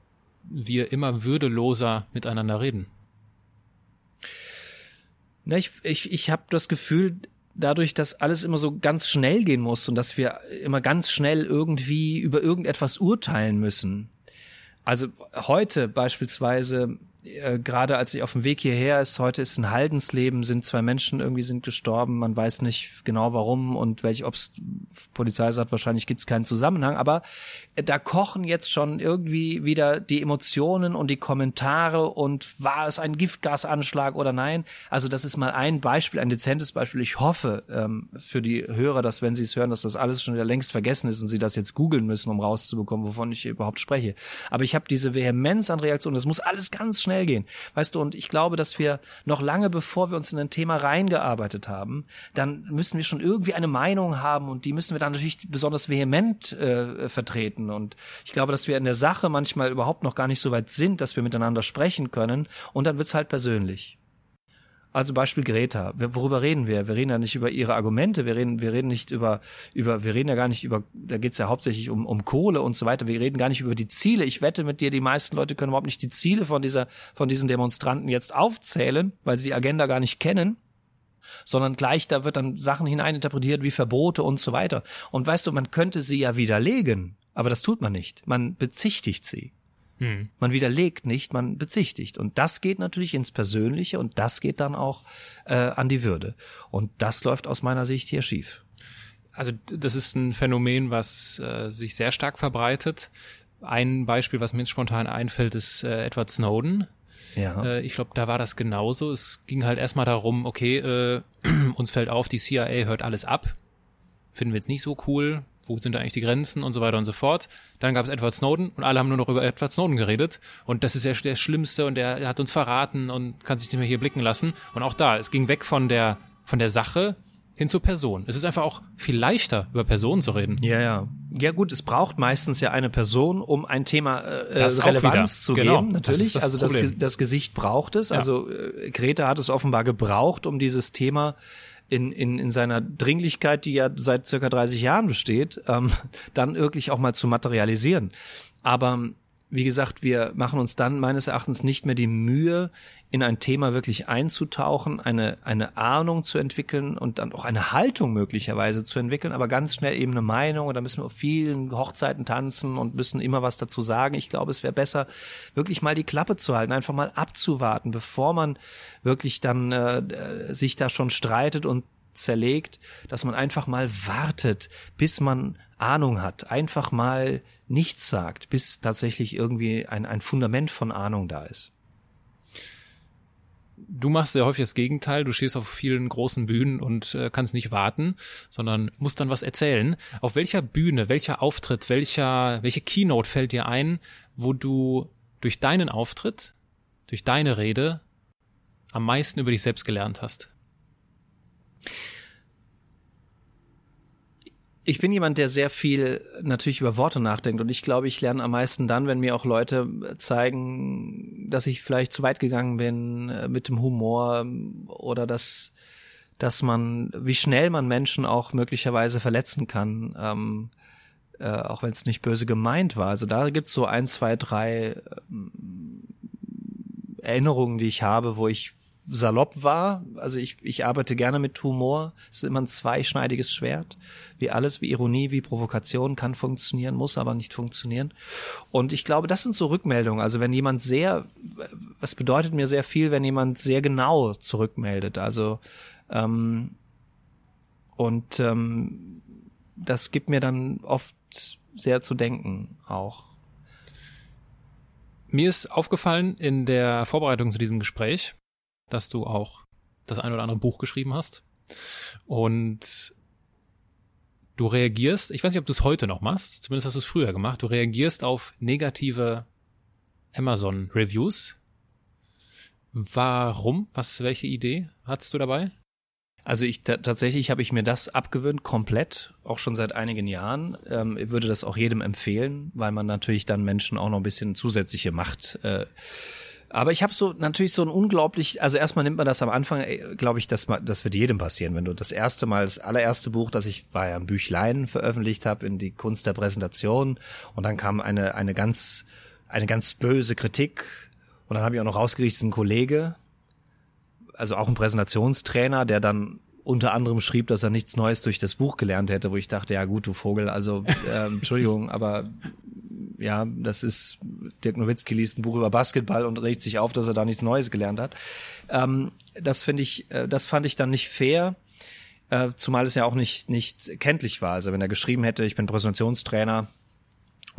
wir immer würdeloser miteinander reden? Na, ich ich, ich habe das Gefühl, dadurch, dass alles immer so ganz schnell gehen muss und dass wir immer ganz schnell irgendwie über irgendetwas urteilen müssen. Also heute beispielsweise äh, gerade als ich auf dem Weg hierher ist, heute ist ein Haldensleben, sind zwei Menschen irgendwie sind gestorben, man weiß nicht genau warum und welch, ob's Polizei sagt, wahrscheinlich gibt's keinen Zusammenhang, aber äh, da kochen jetzt schon irgendwie wieder die Emotionen und die Kommentare und war es ein Giftgasanschlag oder nein? Also das ist mal ein Beispiel, ein dezentes Beispiel. Ich hoffe ähm, für die Hörer, dass wenn sie es hören, dass das alles schon wieder längst vergessen ist und sie das jetzt googeln müssen, um rauszubekommen, wovon ich überhaupt spreche. Aber ich habe diese Vehemenz an Reaktionen, das muss alles ganz schnell gehen. Weißt du, und ich glaube, dass wir noch lange bevor wir uns in ein Thema reingearbeitet haben, dann müssen wir schon irgendwie eine Meinung haben und die müssen wir dann natürlich besonders vehement äh, vertreten. Und ich glaube, dass wir in der Sache manchmal überhaupt noch gar nicht so weit sind, dass wir miteinander sprechen können und dann wird's halt persönlich. Also Beispiel Greta. Worüber reden wir? Wir reden ja nicht über ihre Argumente, wir reden, wir reden nicht über, über, wir reden ja gar nicht über, da geht's ja hauptsächlich um, um Kohle und so weiter. Wir reden gar nicht über die Ziele. Ich wette mit dir, die meisten Leute können überhaupt nicht die Ziele von dieser, von diesen Demonstranten jetzt aufzählen, weil sie die Agenda gar nicht kennen sondern gleich da wird dann Sachen hineininterpretiert wie Verbote und so weiter. Und weißt du, man könnte sie ja widerlegen, aber das tut man nicht. Man bezichtigt sie. Hm. Man widerlegt nicht, man bezichtigt. Und das geht natürlich ins Persönliche und das geht dann auch äh, an die Würde. Und das läuft aus meiner Sicht hier schief. Also das ist ein Phänomen, was äh, sich sehr stark verbreitet. Ein Beispiel, was mir jetzt spontan einfällt, ist äh, Edward Snowden. Ja. Äh, ich glaube, da war das genauso. Es ging halt erstmal darum, okay, äh, uns fällt auf, die CIA hört alles ab. Finden wir jetzt nicht so cool wo sind da eigentlich die Grenzen und so weiter und so fort. Dann gab es Edward Snowden und alle haben nur noch über Edward Snowden geredet und das ist ja der Schlimmste und der, der hat uns verraten und kann sich nicht mehr hier blicken lassen. Und auch da, es ging weg von der, von der Sache hin zur Person. Es ist einfach auch viel leichter, über Personen zu reden. Ja, ja. Ja gut, es braucht meistens ja eine Person, um ein Thema äh, Relevanz zu genau, geben. Natürlich, das das also das, das, Gesicht braucht es. Ja. Also äh, Greta hat es offenbar gebraucht, um dieses Thema in, in, in seiner Dringlichkeit, die ja seit circa 30 Jahren besteht, ähm, dann wirklich auch mal zu materialisieren. Aber wie gesagt, wir machen uns dann meines Erachtens nicht mehr die Mühe, in ein Thema wirklich einzutauchen, eine, eine Ahnung zu entwickeln und dann auch eine Haltung möglicherweise zu entwickeln, aber ganz schnell eben eine Meinung und da müssen wir auf vielen Hochzeiten tanzen und müssen immer was dazu sagen. Ich glaube, es wäre besser, wirklich mal die Klappe zu halten, einfach mal abzuwarten, bevor man wirklich dann äh, sich da schon streitet und zerlegt, dass man einfach mal wartet, bis man Ahnung hat, einfach mal nichts sagt, bis tatsächlich irgendwie ein, ein Fundament von Ahnung da ist. Du machst sehr häufig das Gegenteil. Du stehst auf vielen großen Bühnen und äh, kannst nicht warten, sondern musst dann was erzählen. Auf welcher Bühne, welcher Auftritt, welcher, welche Keynote fällt dir ein, wo du durch deinen Auftritt, durch deine Rede am meisten über dich selbst gelernt hast? Ich bin jemand, der sehr viel natürlich über Worte nachdenkt und ich glaube, ich lerne am meisten dann, wenn mir auch Leute zeigen, dass ich vielleicht zu weit gegangen bin äh, mit dem Humor oder dass, dass man, wie schnell man Menschen auch möglicherweise verletzen kann, ähm, äh, auch wenn es nicht böse gemeint war. Also da gibt's so ein, zwei, drei ähm, Erinnerungen, die ich habe, wo ich salopp war. Also ich, ich arbeite gerne mit Humor. Es ist immer ein zweischneidiges Schwert. Wie alles, wie Ironie, wie Provokation kann funktionieren, muss aber nicht funktionieren. Und ich glaube, das sind so Rückmeldungen. Also wenn jemand sehr, es bedeutet mir sehr viel, wenn jemand sehr genau zurückmeldet. Also ähm, und ähm, das gibt mir dann oft sehr zu denken auch. Mir ist aufgefallen in der Vorbereitung zu diesem Gespräch, dass du auch das ein oder andere Buch geschrieben hast. Und du reagierst, ich weiß nicht, ob du es heute noch machst, zumindest hast du es früher gemacht, du reagierst auf negative Amazon Reviews. Warum? Was, welche Idee hattest du dabei? Also ich tatsächlich habe ich mir das abgewöhnt, komplett, auch schon seit einigen Jahren. Ähm, ich würde das auch jedem empfehlen, weil man natürlich dann Menschen auch noch ein bisschen zusätzliche Macht. Äh, aber ich habe so natürlich so ein unglaublich, also erstmal nimmt man das am Anfang, glaube ich, das, das wird jedem passieren, wenn du das erste Mal, das allererste Buch, das ich war ja ein Büchlein veröffentlicht habe in die Kunst der Präsentation und dann kam eine eine ganz eine ganz böse Kritik und dann habe ich auch noch ist ein Kollege, also auch ein Präsentationstrainer, der dann unter anderem schrieb, dass er nichts Neues durch das Buch gelernt hätte, wo ich dachte, ja gut, du Vogel, also äh, Entschuldigung, aber ja, das ist, Dirk Nowitzki liest ein Buch über Basketball und regt sich auf, dass er da nichts Neues gelernt hat. Ähm, das finde ich, äh, das fand ich dann nicht fair, äh, zumal es ja auch nicht, nicht kenntlich war. Also wenn er geschrieben hätte, ich bin Präsentationstrainer,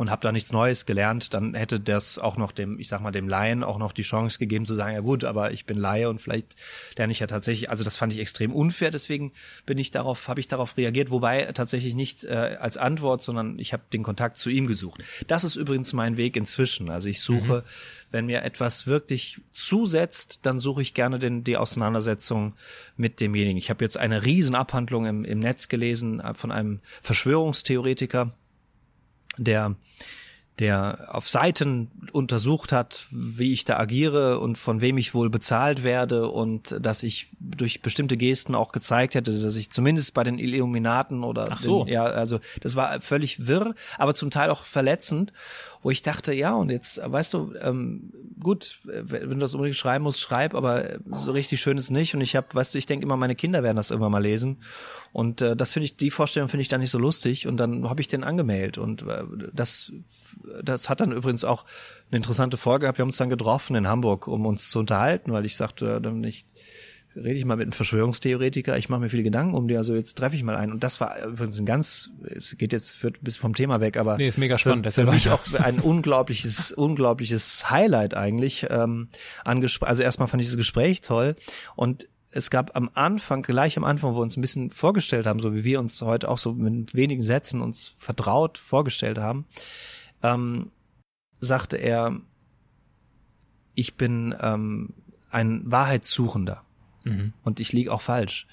und habe da nichts Neues gelernt, dann hätte das auch noch dem, ich sag mal, dem Laien auch noch die Chance gegeben zu sagen, ja gut, aber ich bin Laie und vielleicht lerne ich ja tatsächlich, also das fand ich extrem unfair, deswegen bin ich darauf, habe ich darauf reagiert, wobei tatsächlich nicht äh, als Antwort, sondern ich habe den Kontakt zu ihm gesucht. Das ist übrigens mein Weg inzwischen. Also ich suche, mhm. wenn mir etwas wirklich zusetzt, dann suche ich gerne den, die Auseinandersetzung mit demjenigen. Ich habe jetzt eine Riesenabhandlung im, im Netz gelesen äh, von einem Verschwörungstheoretiker, der der auf Seiten untersucht hat, wie ich da agiere und von wem ich wohl bezahlt werde und dass ich durch bestimmte Gesten auch gezeigt hätte, dass ich zumindest bei den Illuminaten oder Ach so. Den, ja, also das war völlig wirr, aber zum Teil auch verletzend wo ich dachte, ja, und jetzt, weißt du, ähm, gut, wenn du das unbedingt schreiben musst, schreib, aber so richtig schön ist nicht. Und ich habe, weißt du, ich denke immer, meine Kinder werden das irgendwann mal lesen. Und äh, das finde ich, die Vorstellung finde ich dann nicht so lustig. Und dann habe ich den angemeldet. Und äh, das, das hat dann übrigens auch eine interessante Folge gehabt. Wir haben uns dann getroffen in Hamburg, um uns zu unterhalten, weil ich sagte, äh, dann nicht rede ich mal mit einem Verschwörungstheoretiker, ich mache mir viele Gedanken um die, also jetzt treffe ich mal einen. Und das war übrigens ein ganz, es geht jetzt führt bis vom Thema weg, aber nee, ist mega spannend. Für, für mich auch ein unglaubliches, unglaubliches Highlight eigentlich. Ähm, also erstmal fand ich das Gespräch toll und es gab am Anfang, gleich am Anfang, wo wir uns ein bisschen vorgestellt haben, so wie wir uns heute auch so mit wenigen Sätzen uns vertraut vorgestellt haben, ähm, sagte er, ich bin ähm, ein Wahrheitssuchender. Mhm. Und ich liege auch falsch.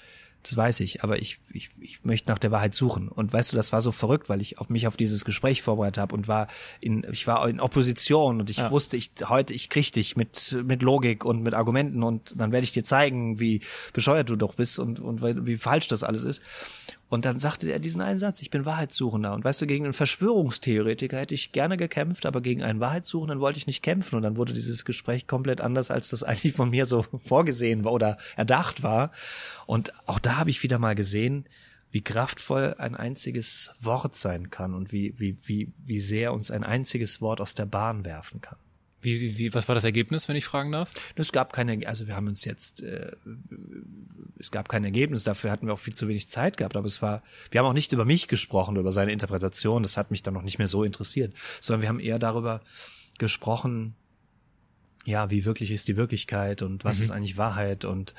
Das weiß ich, aber ich, ich, ich möchte nach der Wahrheit suchen. Und weißt du, das war so verrückt, weil ich auf mich auf dieses Gespräch vorbereitet habe und war in, ich war in Opposition und ich ja. wusste, ich heute, ich krieg dich mit, mit Logik und mit Argumenten und dann werde ich dir zeigen, wie bescheuert du doch bist und, und wie falsch das alles ist. Und dann sagte er diesen einen Satz, ich bin Wahrheitssuchender. Und weißt du, gegen einen Verschwörungstheoretiker hätte ich gerne gekämpft, aber gegen einen Wahrheitssuchenden wollte ich nicht kämpfen. Und dann wurde dieses Gespräch komplett anders, als das eigentlich von mir so vorgesehen war oder erdacht war. Und auch da habe ich wieder mal gesehen, wie kraftvoll ein einziges Wort sein kann und wie, wie, wie, wie sehr uns ein einziges Wort aus der Bahn werfen kann. Wie, wie, was war das Ergebnis, wenn ich fragen darf? Es gab keine, also wir haben uns jetzt, äh, es gab kein Ergebnis, dafür hatten wir auch viel zu wenig Zeit gehabt, aber es war, wir haben auch nicht über mich gesprochen, über seine Interpretation, das hat mich dann noch nicht mehr so interessiert, sondern wir haben eher darüber gesprochen, ja, wie wirklich ist die Wirklichkeit und was mhm. ist eigentlich Wahrheit und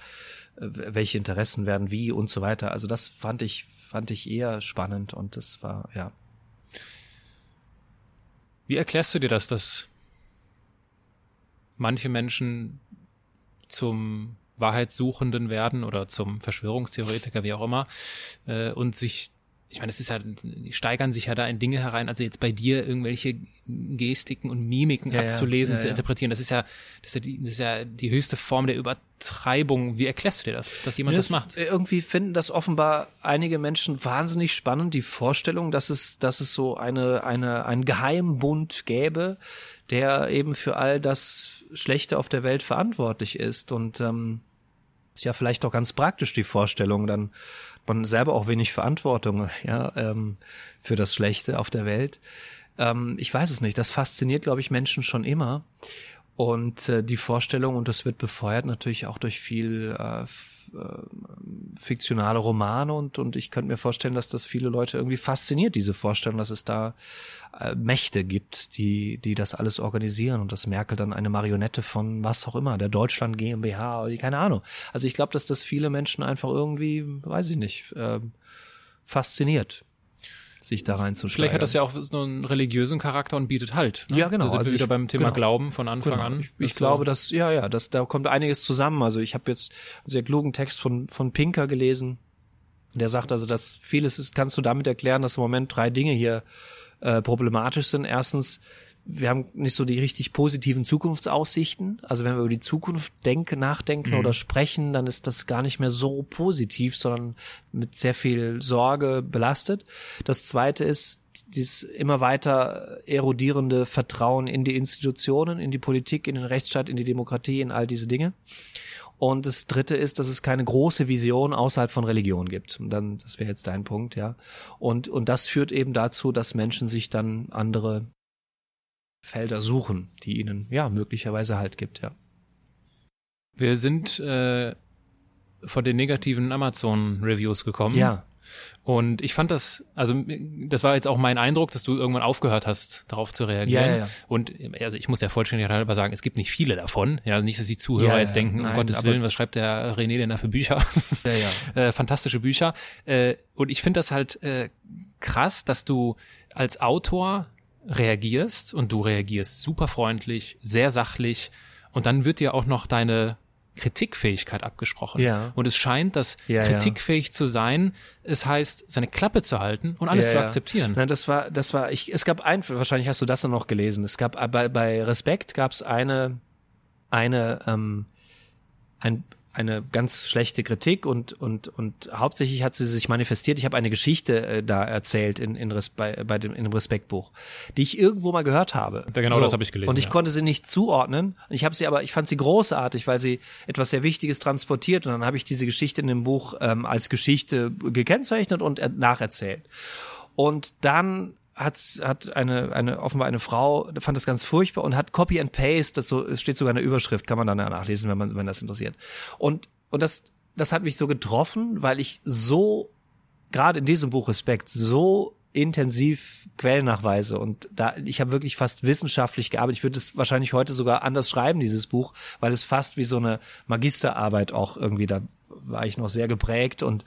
äh, welche Interessen werden wie und so weiter. Also das fand ich, fand ich eher spannend und das war, ja. Wie erklärst du dir das, dass manche Menschen zum Wahrheitssuchenden werden oder zum Verschwörungstheoretiker, wie auch immer, äh, und sich, ich meine, es ist ja, die steigern sich ja da in Dinge herein, also jetzt bei dir irgendwelche Gestiken und Mimiken ja, abzulesen, ja, ja, zu interpretieren, das ist ja, das ist ja, die, das ist ja die höchste Form der Übertreibung. Wie erklärst du dir das, dass jemand das, das macht? Irgendwie finden das offenbar einige Menschen wahnsinnig spannend, die Vorstellung, dass es, dass es so eine, eine, ein Geheimbund gäbe, der eben für all das Schlechte auf der Welt verantwortlich ist. Und ähm, ist ja vielleicht auch ganz praktisch die Vorstellung, dann man selber auch wenig Verantwortung ja, ähm, für das Schlechte auf der Welt. Ähm, ich weiß es nicht. Das fasziniert, glaube ich, Menschen schon immer. Und äh, die Vorstellung, und das wird befeuert natürlich auch durch viel äh, fiktionale Romane und, und ich könnte mir vorstellen, dass das viele Leute irgendwie fasziniert, diese Vorstellung, dass es da äh, Mächte gibt, die, die das alles organisieren und dass Merkel dann eine Marionette von was auch immer, der Deutschland GmbH, keine Ahnung. Also ich glaube, dass das viele Menschen einfach irgendwie, weiß ich nicht, äh, fasziniert. Sich da reinzusteigern. Vielleicht hat das ja auch so einen religiösen Charakter und bietet Halt. Ne? Ja, genau. Da sind Also wir wieder ich- beim Thema genau. Glauben von Anfang Genau. an. Ich, ich Das, glaube, dass, ja, ja, das, da kommt einiges zusammen. Also ich habe jetzt einen sehr klugen Text von, von Pinker gelesen. Der sagt also, dass vieles ist, kannst du damit erklären, dass im Moment drei Dinge hier äh, problematisch sind. Erstens, wir haben nicht so die richtig positiven Zukunftsaussichten. Also wenn wir über die Zukunft denken, nachdenken oder sprechen, dann ist das gar nicht mehr so positiv, sondern mit sehr viel Sorge belastet. Das zweite ist dieses immer weiter erodierende Vertrauen in die Institutionen, in die Politik, in den Rechtsstaat, in die Demokratie, in all diese Dinge. Und das dritte ist, dass es keine große Vision außerhalb von Religion gibt. Und dann, das wäre jetzt dein Punkt, ja. Und, und das führt eben dazu, dass Menschen sich dann andere Felder suchen, die ihnen, ja, möglicherweise Halt gibt, ja. Wir sind äh, von den negativen Amazon-Reviews gekommen. Ja. Und ich fand das, also das war jetzt auch mein Eindruck, dass du irgendwann aufgehört hast, darauf zu reagieren. Ja, ja, ja. Und also ich muss der Vollständigkeit halber sagen, es gibt nicht viele davon. Ja, nicht, dass die Zuhörer jetzt denken, nein, um Gottes Willen, was schreibt der René denn da für Bücher? Ja, ja. äh, fantastische Bücher. Äh, und ich finde das halt äh, krass, dass du als Autor reagierst und du reagierst super freundlich, sehr sachlich und dann wird dir auch noch deine Kritikfähigkeit abgesprochen. Ja. Und es scheint, dass Ja, ja. kritikfähig zu sein, es heißt, seine Klappe zu halten und alles Ja, zu ja. akzeptieren. Nein, das war, das war, ich, es gab ein, wahrscheinlich hast du das dann noch gelesen. Es gab bei, bei Respekt gab es eine, eine, ähm, ein, eine ganz schlechte Kritik und und und hauptsächlich hat sie sich manifestiert. Ich habe eine Geschichte äh, da erzählt in in Res, bei, bei dem in dem Respektbuch, die ich irgendwo mal gehört habe. Ja, genau das habe ich gelesen, Und ich ja. konnte sie nicht zuordnen. Ich habe sie aber, ich fand sie großartig, weil sie etwas sehr Wichtiges transportiert. Und dann habe ich diese Geschichte in dem Buch ähm, als Geschichte gekennzeichnet und er- nacherzählt. Und dann hat, hat eine, eine, offenbar eine Frau, fand das ganz furchtbar und hat Copy and Paste, das so, es steht sogar in der Überschrift, kann man dann nachlesen, wenn man, wenn das interessiert. Und, und das, das hat mich so getroffen, weil ich so, gerade in diesem Buch Respekt, so intensiv Quellennachweise und da ich habe wirklich fast wissenschaftlich gearbeitet. Ich würde es wahrscheinlich heute sogar anders schreiben dieses Buch, weil es fast wie so eine Magisterarbeit auch irgendwie da war ich noch sehr geprägt und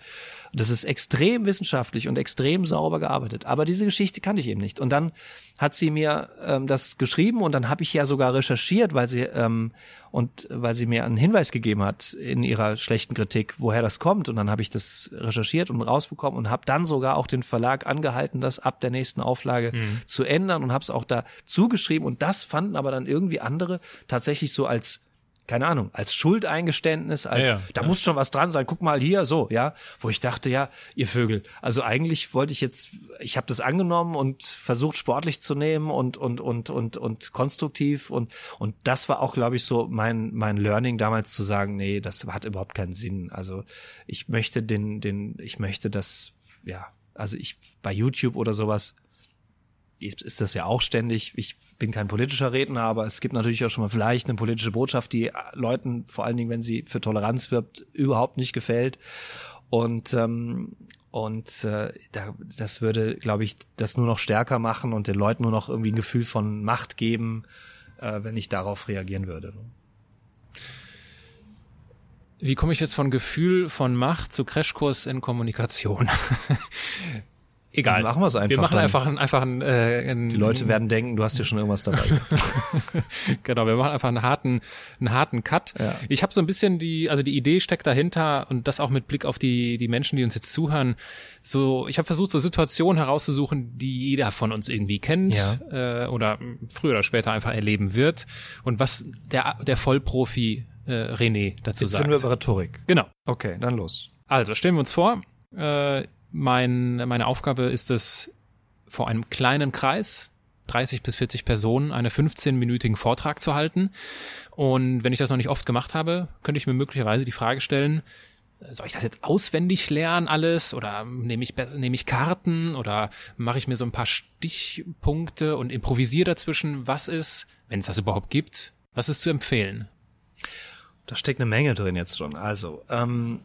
das ist extrem wissenschaftlich und extrem sauber gearbeitet. Aber diese Geschichte kannte ich eben nicht. Und dann hat sie mir ähm, das geschrieben und dann habe ich ja sogar recherchiert, weil sie ähm, und weil sie mir einen Hinweis gegeben hat in ihrer schlechten Kritik, woher das kommt. Und dann habe ich das recherchiert und rausbekommen und habe dann sogar auch den Verlag angehalten, das ab der nächsten Auflage zu ändern und habe es auch da zugeschrieben. Und das fanden aber dann irgendwie andere tatsächlich so als keine Ahnung, als Schuldeingeständnis, als Ja, ja, da ja. muss schon was dran sein, guck mal hier, so, ja, wo ich dachte, ja, ihr Vögel, also eigentlich wollte ich jetzt, ich habe das angenommen und versucht sportlich zu nehmen und und und und und konstruktiv und und das war auch, glaube ich, so mein mein Learning damals zu sagen, nee, das hat überhaupt keinen Sinn. Also ich möchte den den ich möchte das ja, also ich bei YouTube oder sowas ist das ja auch ständig. Ich bin kein politischer Redner, aber es gibt natürlich auch schon mal vielleicht eine politische Botschaft, die Leuten, vor allen Dingen, wenn sie für Toleranz wirbt, überhaupt nicht gefällt. Und ähm, und äh, da, das würde, glaube ich, das nur noch stärker machen und den Leuten nur noch irgendwie ein Gefühl von Macht geben, äh, wenn ich darauf reagieren würde. ne? Wie komme ich jetzt von Gefühl von Macht zu Crashkurs in Kommunikation? Egal. Machen wir's einfach Wir machen dann. einfach ein, einfach ein, äh, ein Die Leute werden denken, du hast hier schon irgendwas dabei. genau, wir machen einfach einen harten, einen harten Cut. Ja. Ich habe so ein bisschen die, also die Idee steckt dahinter und das auch mit Blick auf die die Menschen, die uns jetzt zuhören. So, ich habe versucht, so Situationen herauszusuchen, die jeder von uns irgendwie kennt äh, oder früher oder später einfach erleben wird und was der der Vollprofi äh, René dazu Jetzt sagt. sind wir über Rhetorik. Genau. Okay, dann los. Also stellen wir uns vor, äh, mein, meine Aufgabe ist es, vor einem kleinen Kreis, 30 bis 40 Personen, einen 15-minütigen Vortrag zu halten. Und wenn ich das noch nicht oft gemacht habe, könnte ich mir möglicherweise die Frage stellen, soll ich das jetzt auswendig lernen alles oder nehme ich, nehme ich Karten oder mache ich mir so ein paar Stichpunkte und improvisiere dazwischen, was ist, wenn es das überhaupt gibt, was ist zu empfehlen? Da steckt eine Menge drin jetzt schon. Also, ähm,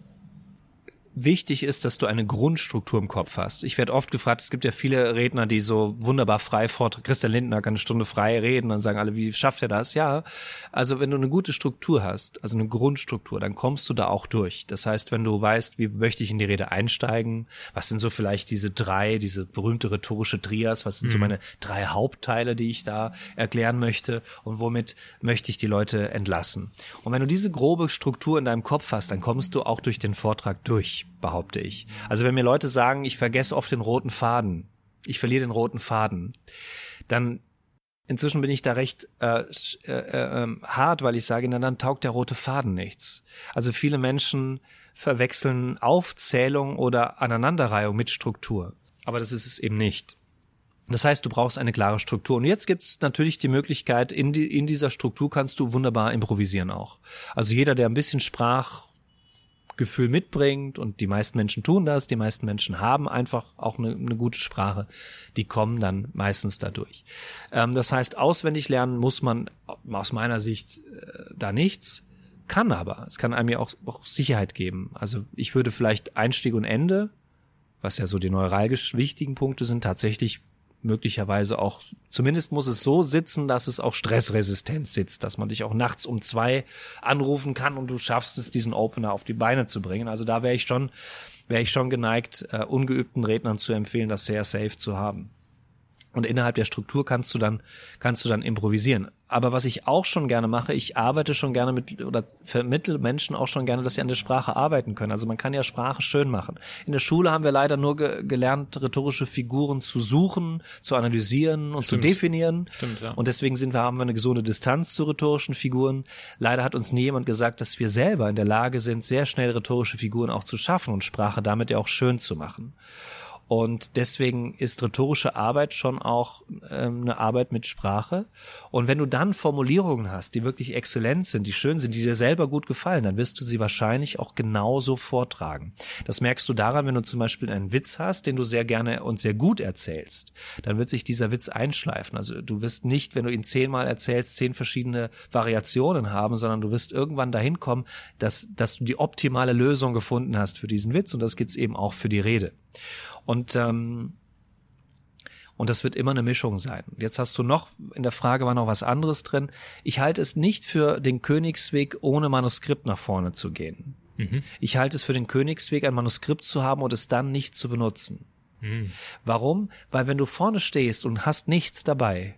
wichtig ist, dass du eine Grundstruktur im Kopf hast. Ich werde oft gefragt, es gibt ja viele Redner, die so wunderbar frei vortragen. Christian Lindner kann eine Stunde frei reden und sagen alle, wie schafft er das? Ja, also wenn du eine gute Struktur hast, also eine Grundstruktur, dann kommst du da auch durch. Das heißt, wenn du weißt, wie möchte ich in die Rede einsteigen, was sind so vielleicht diese drei, diese berühmte rhetorische Trias, was sind mhm. so meine drei Hauptteile, die ich da erklären möchte und womit möchte ich die Leute entlassen. Und wenn du diese grobe Struktur in deinem Kopf hast, dann kommst du auch durch den Vortrag durch behaupte ich. Also wenn mir Leute sagen, ich vergesse oft den roten Faden, ich verliere den roten Faden, dann inzwischen bin ich da recht äh, äh, äh, hart, weil ich sage, na dann taugt der rote Faden nichts. Also viele Menschen verwechseln Aufzählung oder Aneinanderreihung mit Struktur. Aber das ist es eben nicht. Das heißt, du brauchst eine klare Struktur. Und jetzt gibt es natürlich die Möglichkeit, in, die, in dieser Struktur kannst du wunderbar improvisieren auch. Also jeder, der ein bisschen Sprach, Gefühl mitbringt und die meisten Menschen tun das, die meisten Menschen haben einfach auch eine, eine gute Sprache, die kommen dann meistens dadurch. Ähm, das heißt, auswendig lernen muss man aus meiner Sicht äh, da nichts, kann aber, es kann einem ja auch, auch Sicherheit geben. Also ich würde vielleicht Einstieg und Ende, was ja so die neuralgisch wichtigen Punkte sind, tatsächlich möglicherweise auch, zumindest muss es so sitzen, dass es auch stressresistent sitzt, dass man dich auch nachts um zwei anrufen kann und du schaffst es, diesen Opener auf die Beine zu bringen. Also da wäre ich schon, wäre ich schon geneigt, uh, ungeübten Rednern zu empfehlen, das sehr safe zu haben. Und innerhalb der Struktur kannst du dann, kannst du dann improvisieren. Aber was ich auch schon gerne mache, ich arbeite schon gerne mit oder vermittle Menschen auch schon gerne, dass sie an der Sprache arbeiten können. Also man kann ja Sprache schön machen. In der Schule haben wir leider nur ge gelernt, rhetorische Figuren zu suchen, zu analysieren und Stimmt. zu definieren. Stimmt, ja. Und deswegen sind wir, haben wir eine gesunde Distanz zu rhetorischen Figuren. Leider hat uns nie jemand gesagt, dass wir selber in der Lage sind, sehr schnell rhetorische Figuren auch zu schaffen und Sprache damit ja auch schön zu machen. Und deswegen ist rhetorische Arbeit schon auch ähm, eine Arbeit mit Sprache. Und wenn du dann Formulierungen hast, die wirklich exzellent sind, die schön sind, die dir selber gut gefallen, dann wirst du sie wahrscheinlich auch genauso vortragen. Das merkst du daran, wenn du zum Beispiel einen Witz hast, den du sehr gerne und sehr gut erzählst, dann wird sich dieser Witz einschleifen. Also du wirst nicht, wenn du ihn zehnmal erzählst, zehn verschiedene Variationen haben, sondern du wirst irgendwann dahin kommen, dass, dass du die optimale Lösung gefunden hast für diesen Witz. Und das gibt's eben auch für die Rede. Und ähm, und das wird immer eine Mischung sein. Jetzt hast du noch, in der Frage war noch was anderes drin. Ich halte es nicht für den Königsweg, ohne Manuskript nach vorne zu gehen. Mhm. Ich halte es für den Königsweg, ein Manuskript zu haben und es dann nicht zu benutzen. Mhm. Warum? Weil wenn du vorne stehst und hast nichts dabei,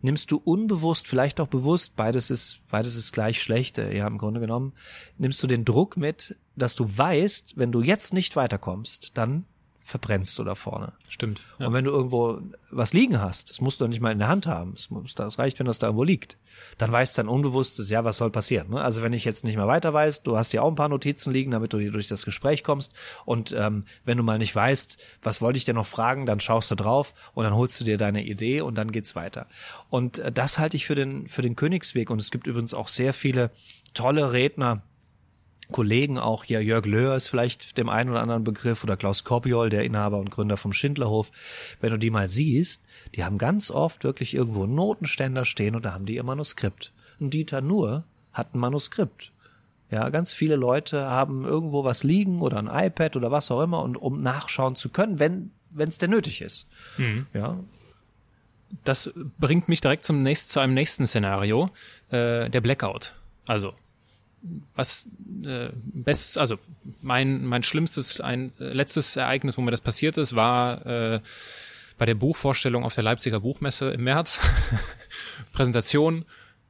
nimmst du unbewusst, vielleicht auch bewusst, beides ist, beides ist gleich schlecht, äh, ja, im Grunde genommen, nimmst du den Druck mit, dass du weißt, wenn du jetzt nicht weiterkommst, dann verbrennst du da vorne. Stimmt. Ja. Und wenn du irgendwo was liegen hast, das musst du nicht mal in der Hand haben. Es reicht, wenn das da irgendwo liegt. Dann weißt dein Unbewusstes, ja, was soll passieren. Ne? Also wenn ich jetzt nicht mehr weiter weiß, du hast ja auch ein paar Notizen liegen, damit du hier durch das Gespräch kommst. Und ähm, wenn du mal nicht weißt, was wollte ich dir noch fragen, dann schaust du drauf und dann holst du dir deine Idee und dann geht's weiter. Und äh, das halte ich für den, für den Königsweg. Und es gibt übrigens auch sehr viele tolle Redner, Kollegen auch, ja, Jörg Löhr ist vielleicht dem einen oder anderen Begriff oder Klaus Korbiol, der Inhaber und Gründer vom Schindlerhof. Wenn du die mal siehst, die haben ganz oft wirklich irgendwo Notenständer stehen und da haben die ihr Manuskript. Und Dieter Nuhr hat ein Manuskript. Ja, ganz viele Leute haben irgendwo was liegen oder ein iPad oder was auch immer und um nachschauen zu können, wenn wenn es denn nötig ist. Mhm. Ja. Das bringt mich direkt zum nächsten, zu einem nächsten Szenario, äh, der Blackout. Also was äh, bestes, also mein mein schlimmstes ein äh, letztes Ereignis, wo mir das passiert ist, war äh, bei der Buchvorstellung auf der Leipziger Buchmesse im März Präsentation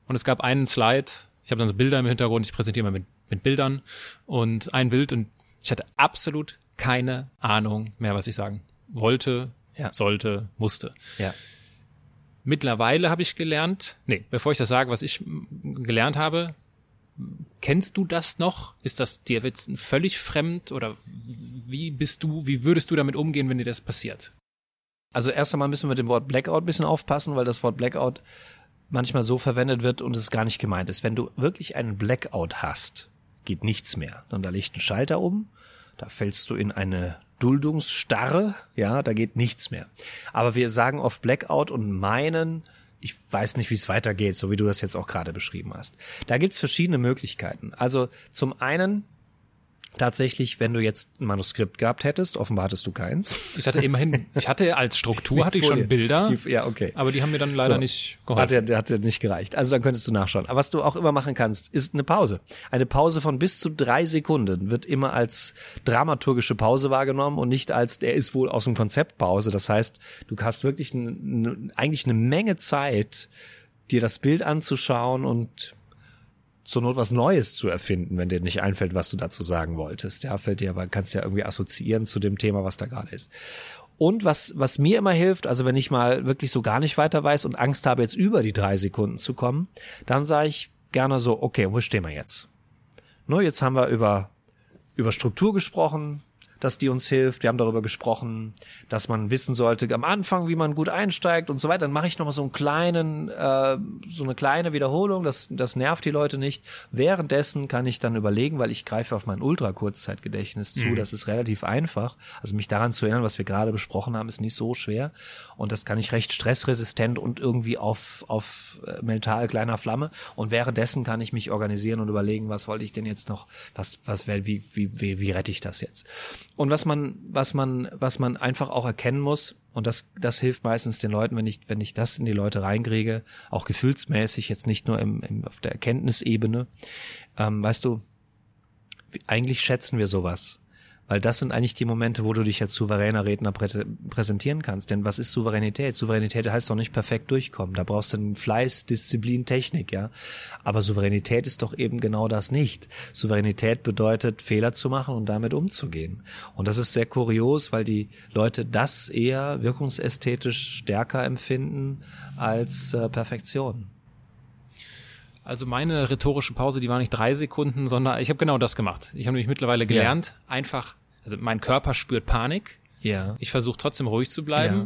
und es gab einen Slide. Ich habe dann so Bilder im Hintergrund. Ich präsentiere mal mit mit Bildern und ein Bild und ich hatte absolut keine Ahnung mehr, was ich sagen wollte, ja. sollte, musste. Ja. Mittlerweile habe ich gelernt, nee, bevor ich das sage, was ich gelernt habe, Kennst du das noch? Ist das dir jetzt völlig fremd oder wie bist du, wie würdest du damit umgehen, wenn dir das passiert? Also erst einmal müssen wir mit dem Wort Blackout ein bisschen aufpassen, weil das Wort Blackout manchmal so verwendet wird und es gar nicht gemeint ist. Wenn du wirklich einen Blackout hast, geht nichts mehr. Und da liegt ein Schalter um, da fällst du in eine Duldungsstarre, ja, da geht nichts mehr. Aber wir sagen oft Blackout und meinen, ich weiß nicht, wie es weitergeht, so wie du das jetzt auch gerade beschrieben hast. Da gibt's verschiedene Möglichkeiten. Also zum einen tatsächlich, wenn du jetzt ein Manuskript gehabt hättest, offenbar hattest du keins. Ich hatte immerhin, ich hatte als Struktur hatte ich schon Bilder, Die, ja, okay. aber die haben mir dann leider So. nicht Hat geholfen. ja, hat ja nicht gereicht. Also dann könntest du nachschauen. Aber was du auch immer machen kannst, ist eine Pause. Eine Pause von bis zu drei Sekunden wird immer als dramaturgische Pause wahrgenommen und nicht als, der ist wohl aus dem Konzept Pause. Das heißt, du hast wirklich eine, eine, eigentlich eine Menge Zeit, dir das Bild anzuschauen und zur Not was Neues zu erfinden, wenn dir nicht einfällt, was du dazu sagen wolltest. Ja, fällt dir aber, kannst ja irgendwie assoziieren zu dem Thema, was da gerade ist. Und was, was mir immer hilft, also wenn ich mal wirklich so gar nicht weiter weiß und Angst habe, jetzt über die drei Sekunden zu kommen, dann sage ich gerne so, okay, wo stehen wir jetzt? No, jetzt haben wir über, über Struktur gesprochen, dass die uns hilft. Wir haben darüber gesprochen, dass man wissen sollte am Anfang, wie man gut einsteigt und so weiter. Dann mache ich noch mal so einen kleinen, äh, so eine kleine Wiederholung. Das, das nervt die Leute nicht. Währenddessen kann ich dann überlegen, weil ich greife auf mein Ultra-Kurzzeitgedächtnis zu. Das ist relativ einfach. Also mich daran zu erinnern, was wir gerade besprochen haben, ist nicht so schwer. Und das kann ich recht stressresistent und irgendwie auf, auf äh, mental kleiner Flamme. Und währenddessen kann ich mich organisieren und überlegen, was wollte ich denn jetzt noch, was, was, wie, wie, wie, wie rette ich das jetzt? Und was man, was man, was man einfach auch erkennen muss, und das, das hilft meistens den Leuten, wenn ich, wenn ich das in die Leute reinkriege, auch gefühlsmäßig, jetzt nicht nur im, im, auf der Erkenntnisebene, ähm, weißt du, eigentlich schätzen wir sowas. Weil das sind eigentlich die Momente, wo du dich als souveräner Redner prä präsentieren kannst. Denn was ist Souveränität? Souveränität heißt doch nicht perfekt durchkommen. Da brauchst du einen Fleiß, Disziplin, Technik, ja. Aber Souveränität ist doch eben genau das nicht. Souveränität bedeutet, Fehler zu machen und damit umzugehen. Und das ist sehr kurios, weil die Leute das eher wirkungsästhetisch stärker empfinden als äh, Perfektion. Also meine rhetorische Pause, die war nicht drei Sekunden, sondern ich habe genau das gemacht. Ich habe nämlich mittlerweile gelernt, einfach, also mein Körper spürt Panik. Ja. Ich versuche trotzdem ruhig zu bleiben,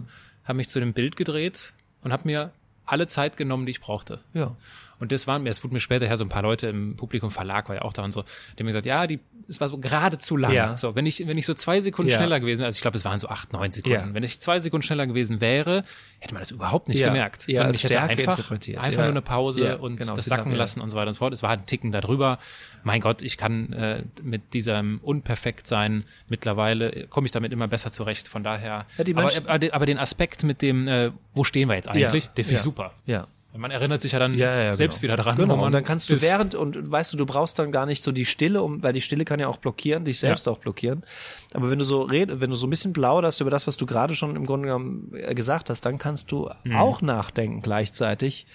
Ja. habe mich zu dem Bild gedreht und habe mir alle Zeit genommen, die ich brauchte. Ja. Und das waren mir, es wurde mir später her so ein paar Leute im Publikum, Verlag war ja auch da und so, die haben mir gesagt, ja, die, es war so gerade zu lang. Ja. So, wenn ich, wenn ich so zwei Sekunden Ja. schneller gewesen wäre, also ich glaube, es waren so acht, neun Sekunden. Ja. Wenn ich zwei Sekunden schneller gewesen wäre, hätte man das überhaupt nicht Ja. gemerkt. Ja, Sondern als ich hätte einfach, einfach nur eine Pause und genau, das sacken lassen und so weiter und so fort. Es war halt ein Ticken darüber. Mein Gott, ich kann äh, mit diesem Unperfektsein mittlerweile, komme ich damit immer besser zurecht. Von daher, Ja, die aber, aber, den Aspekt mit dem, äh, wo stehen wir jetzt eigentlich, den finde ich super. Ja. Man erinnert sich ja dann Ja, ja, selbst genau. wieder dran. Genau. und dann kannst du während und weißt du, du brauchst dann gar nicht so die Stille, um, weil die Stille kann ja auch blockieren, dich selbst Ja. auch blockieren. Aber wenn du so red, wenn du so ein bisschen plauderst über das, was du gerade schon im Grunde genommen äh, gesagt hast, dann kannst du Mhm. auch nachdenken gleichzeitig.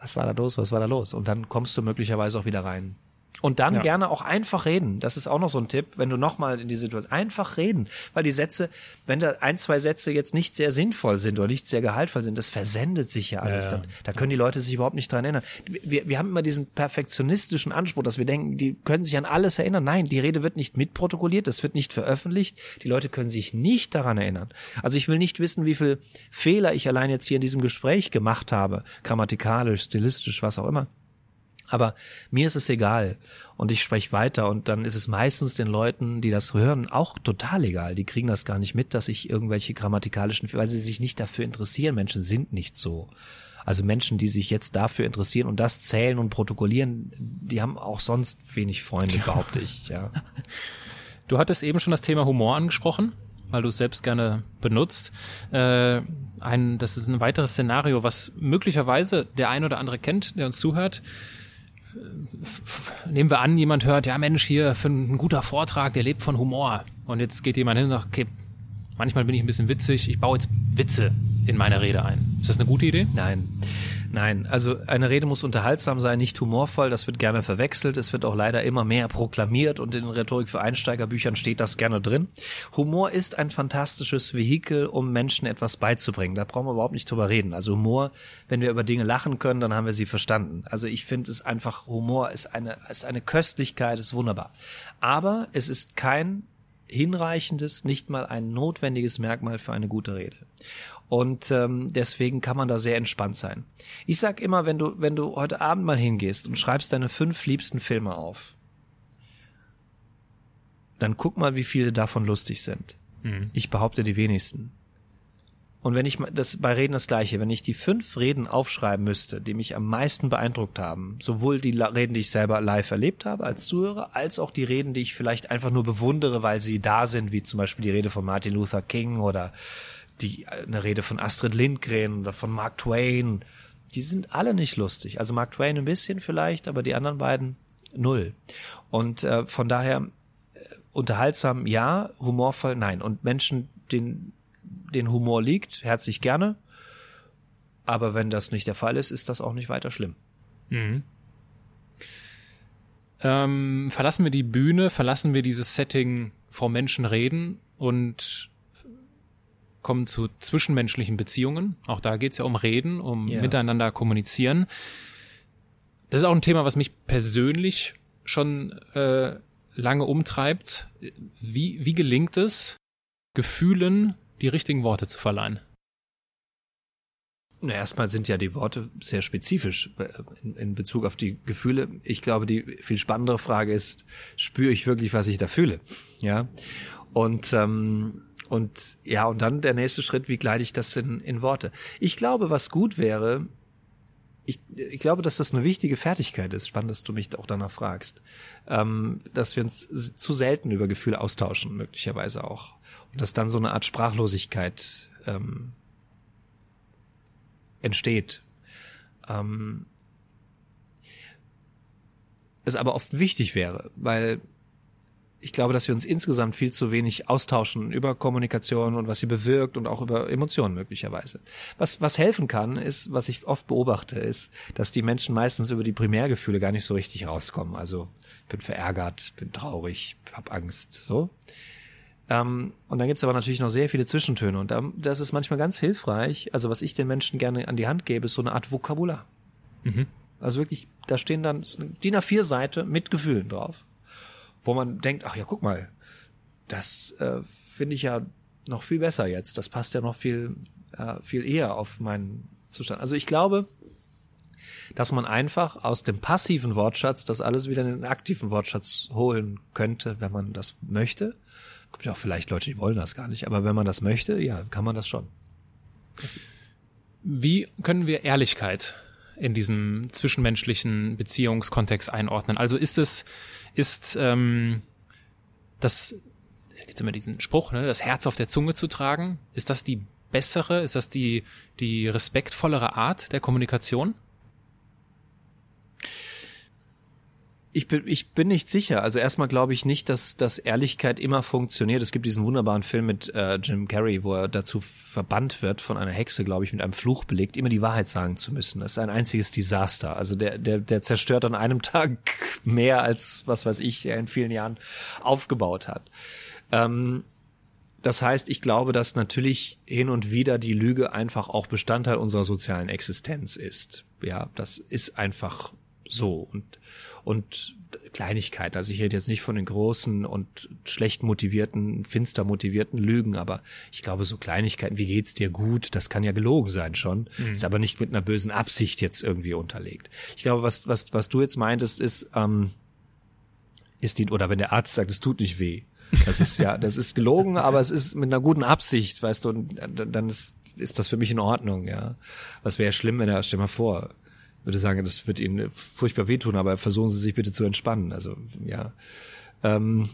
Was war da los? Was war da los? Und dann kommst du möglicherweise auch wieder rein. Und dann Ja. gerne auch einfach reden. Das ist auch noch so ein Tipp, wenn du nochmal in die Situation, einfach reden. Weil die Sätze, wenn da ein, zwei Sätze jetzt nicht sehr sinnvoll sind oder nicht sehr gehaltvoll sind, das versendet sich ja alles. Ja, ja. Dann, da können die Leute sich überhaupt nicht dran erinnern. Wir, wir haben immer diesen perfektionistischen Anspruch, dass wir denken, die können sich an alles erinnern. Nein, die Rede wird nicht mitprotokolliert, das wird nicht veröffentlicht. Die Leute können sich nicht daran erinnern. Also ich will nicht wissen, wie viel Fehler ich allein jetzt hier in diesem Gespräch gemacht habe. Grammatikalisch, stilistisch, was auch immer. Aber mir ist es egal und ich spreche weiter und dann ist es meistens den Leuten, die das hören, auch total egal. Die kriegen das gar nicht mit, dass ich irgendwelche grammatikalischen, weil sie sich nicht dafür interessieren. Menschen sind nicht so. Also Menschen, die sich jetzt dafür interessieren und das zählen und protokollieren, die haben auch sonst wenig Freunde, behaupte ich. Ja. Du hattest eben schon das Thema Humor angesprochen, weil du es selbst gerne benutzt. Äh, ein, das ist ein weiteres Szenario, was möglicherweise der ein oder andere kennt, der uns zuhört. F- Nehmen wir an, jemand hört, ja Mensch, hier für ein guter Vortrag, der lebt von Humor. Und jetzt geht jemand hin und sagt, okay, manchmal bin ich ein bisschen witzig, ich baue jetzt Witze in meine Rede ein. Ist das eine gute Idee? Nein. Nein, also eine Rede muss unterhaltsam sein, nicht humorvoll, das wird gerne verwechselt, es wird auch leider immer mehr proklamiert und in Rhetorik für Einsteigerbüchern steht das gerne drin. Humor ist ein fantastisches Vehikel, um Menschen etwas beizubringen, da brauchen wir überhaupt nicht drüber reden. Also Humor, wenn wir über Dinge lachen können, dann haben wir sie verstanden. Also ich finde es einfach, Humor ist eine, ist eine Köstlichkeit, ist wunderbar. Aber es ist kein hinreichendes, nicht mal ein notwendiges Merkmal für eine gute Rede. Und ähm, deswegen kann man da sehr entspannt sein. Ich sag immer, wenn du, wenn du heute Abend mal hingehst und schreibst deine fünf liebsten Filme auf, dann guck mal, wie viele davon lustig sind. Ich behaupte die wenigsten. Und wenn ich das bei Reden das gleiche, wenn ich die fünf Reden aufschreiben müsste, die mich am meisten beeindruckt haben, sowohl die Reden, die ich selber live erlebt habe als Zuhörer, als auch die Reden, die ich vielleicht einfach nur bewundere, weil sie da sind, wie zum Beispiel die Rede von Martin Luther King oder die eine Rede von Astrid Lindgren oder von Mark Twain, die sind alle nicht lustig. Also Mark Twain ein bisschen vielleicht, aber die anderen beiden null. Und äh, von daher äh, unterhaltsam ja, humorvoll nein. Und Menschen, den den Humor liegt, herzlich gerne. Aber wenn das nicht der Fall ist, ist das auch nicht weiter schlimm. Mhm. Ähm, verlassen wir die Bühne, verlassen wir dieses Setting vor Menschen reden und kommen zu zwischenmenschlichen Beziehungen. Auch da geht es ja um Reden, um yeah. miteinander kommunizieren. Das ist auch ein Thema, was mich persönlich schon äh, lange umtreibt. Wie, wie gelingt es, Gefühlen die richtigen Worte zu verleihen? Na, erstmal sind ja die Worte sehr spezifisch äh, in, in, Bezug auf die Gefühle. Ich glaube, die viel spannendere Frage ist, spüre ich wirklich, was ich da fühle? Ja. Und, ähm, und ja, und dann der nächste Schritt, wie gleite ich das in, in Worte? Ich glaube, was gut wäre, ich, ich glaube, dass das eine wichtige Fertigkeit ist. Spannend, dass du mich auch danach fragst. Ähm, dass wir uns zu selten über Gefühle austauschen, möglicherweise auch. Und dass dann so eine Art Sprachlosigkeit ähm, entsteht. Ähm, es aber oft wichtig wäre, weil ich glaube, dass wir uns insgesamt viel zu wenig austauschen über Kommunikation und was sie bewirkt und auch über Emotionen möglicherweise. Was, was helfen kann, ist, was ich oft beobachte, ist, dass die Menschen meistens über die Primärgefühle gar nicht so richtig rauskommen. Also bin verärgert, bin traurig, hab Angst, so. Ähm, und dann gibt's aber natürlich noch sehr viele Zwischentöne und das ist manchmal ganz hilfreich. Also was ich den Menschen gerne an die Hand gebe, ist so eine Art Vokabular. Mhm. Also wirklich, da stehen dann DIN A4-Seite mit Gefühlen drauf wo man denkt, ach ja, guck mal, das äh, finde ich ja noch viel besser jetzt. Das passt ja noch viel, äh, viel eher auf meinen Zustand. Also ich glaube, dass man einfach aus dem passiven Wortschatz das alles wieder in den aktiven Wortschatz holen könnte, wenn man das möchte. Gibt ja auch vielleicht Leute, die wollen das gar nicht, aber wenn man das möchte, ja, kann man das schon. Das Wie können wir Ehrlichkeit in diesem zwischenmenschlichen Beziehungskontext einordnen? Also ist es, ist ähm, das, es gibt immer diesen Spruch, ne, das Herz auf der Zunge zu tragen, ist das die bessere, ist das die, die respektvollere Art der Kommunikation? Ich bin, ich bin nicht sicher. Also erstmal glaube ich nicht, dass, dass Ehrlichkeit immer funktioniert. Es gibt diesen wunderbaren Film mit äh, Jim Carrey, wo er dazu verbannt wird, von einer Hexe, glaube ich, mit einem Fluch belegt, immer die Wahrheit sagen zu müssen. Das ist ein einziges Desaster. Also der, der, der zerstört an einem Tag mehr als, was weiß ich, er in vielen Jahren aufgebaut hat. Ähm, das heißt, ich glaube, dass natürlich hin und wieder die Lüge einfach auch Bestandteil unserer sozialen Existenz ist. Ja, das ist einfach so. Und und Kleinigkeiten. Also ich rede jetzt nicht von den großen und schlecht motivierten, finster motivierten Lügen, aber ich glaube so Kleinigkeiten, wie geht's dir gut, das kann ja gelogen sein schon, mhm. ist aber nicht mit einer bösen Absicht jetzt irgendwie unterlegt. Ich glaube, was was was du jetzt meintest, ist ähm, ist die oder wenn der Arzt sagt, es tut nicht weh. Das ist ja, das ist gelogen, aber es ist mit einer guten Absicht, weißt du, und dann ist, ist das für mich in Ordnung, ja. Was wäre schlimm, wenn er, stell mal vor, würde sagen, das wird Ihnen furchtbar wehtun, aber versuchen Sie sich bitte zu entspannen. Also ja. Ähm,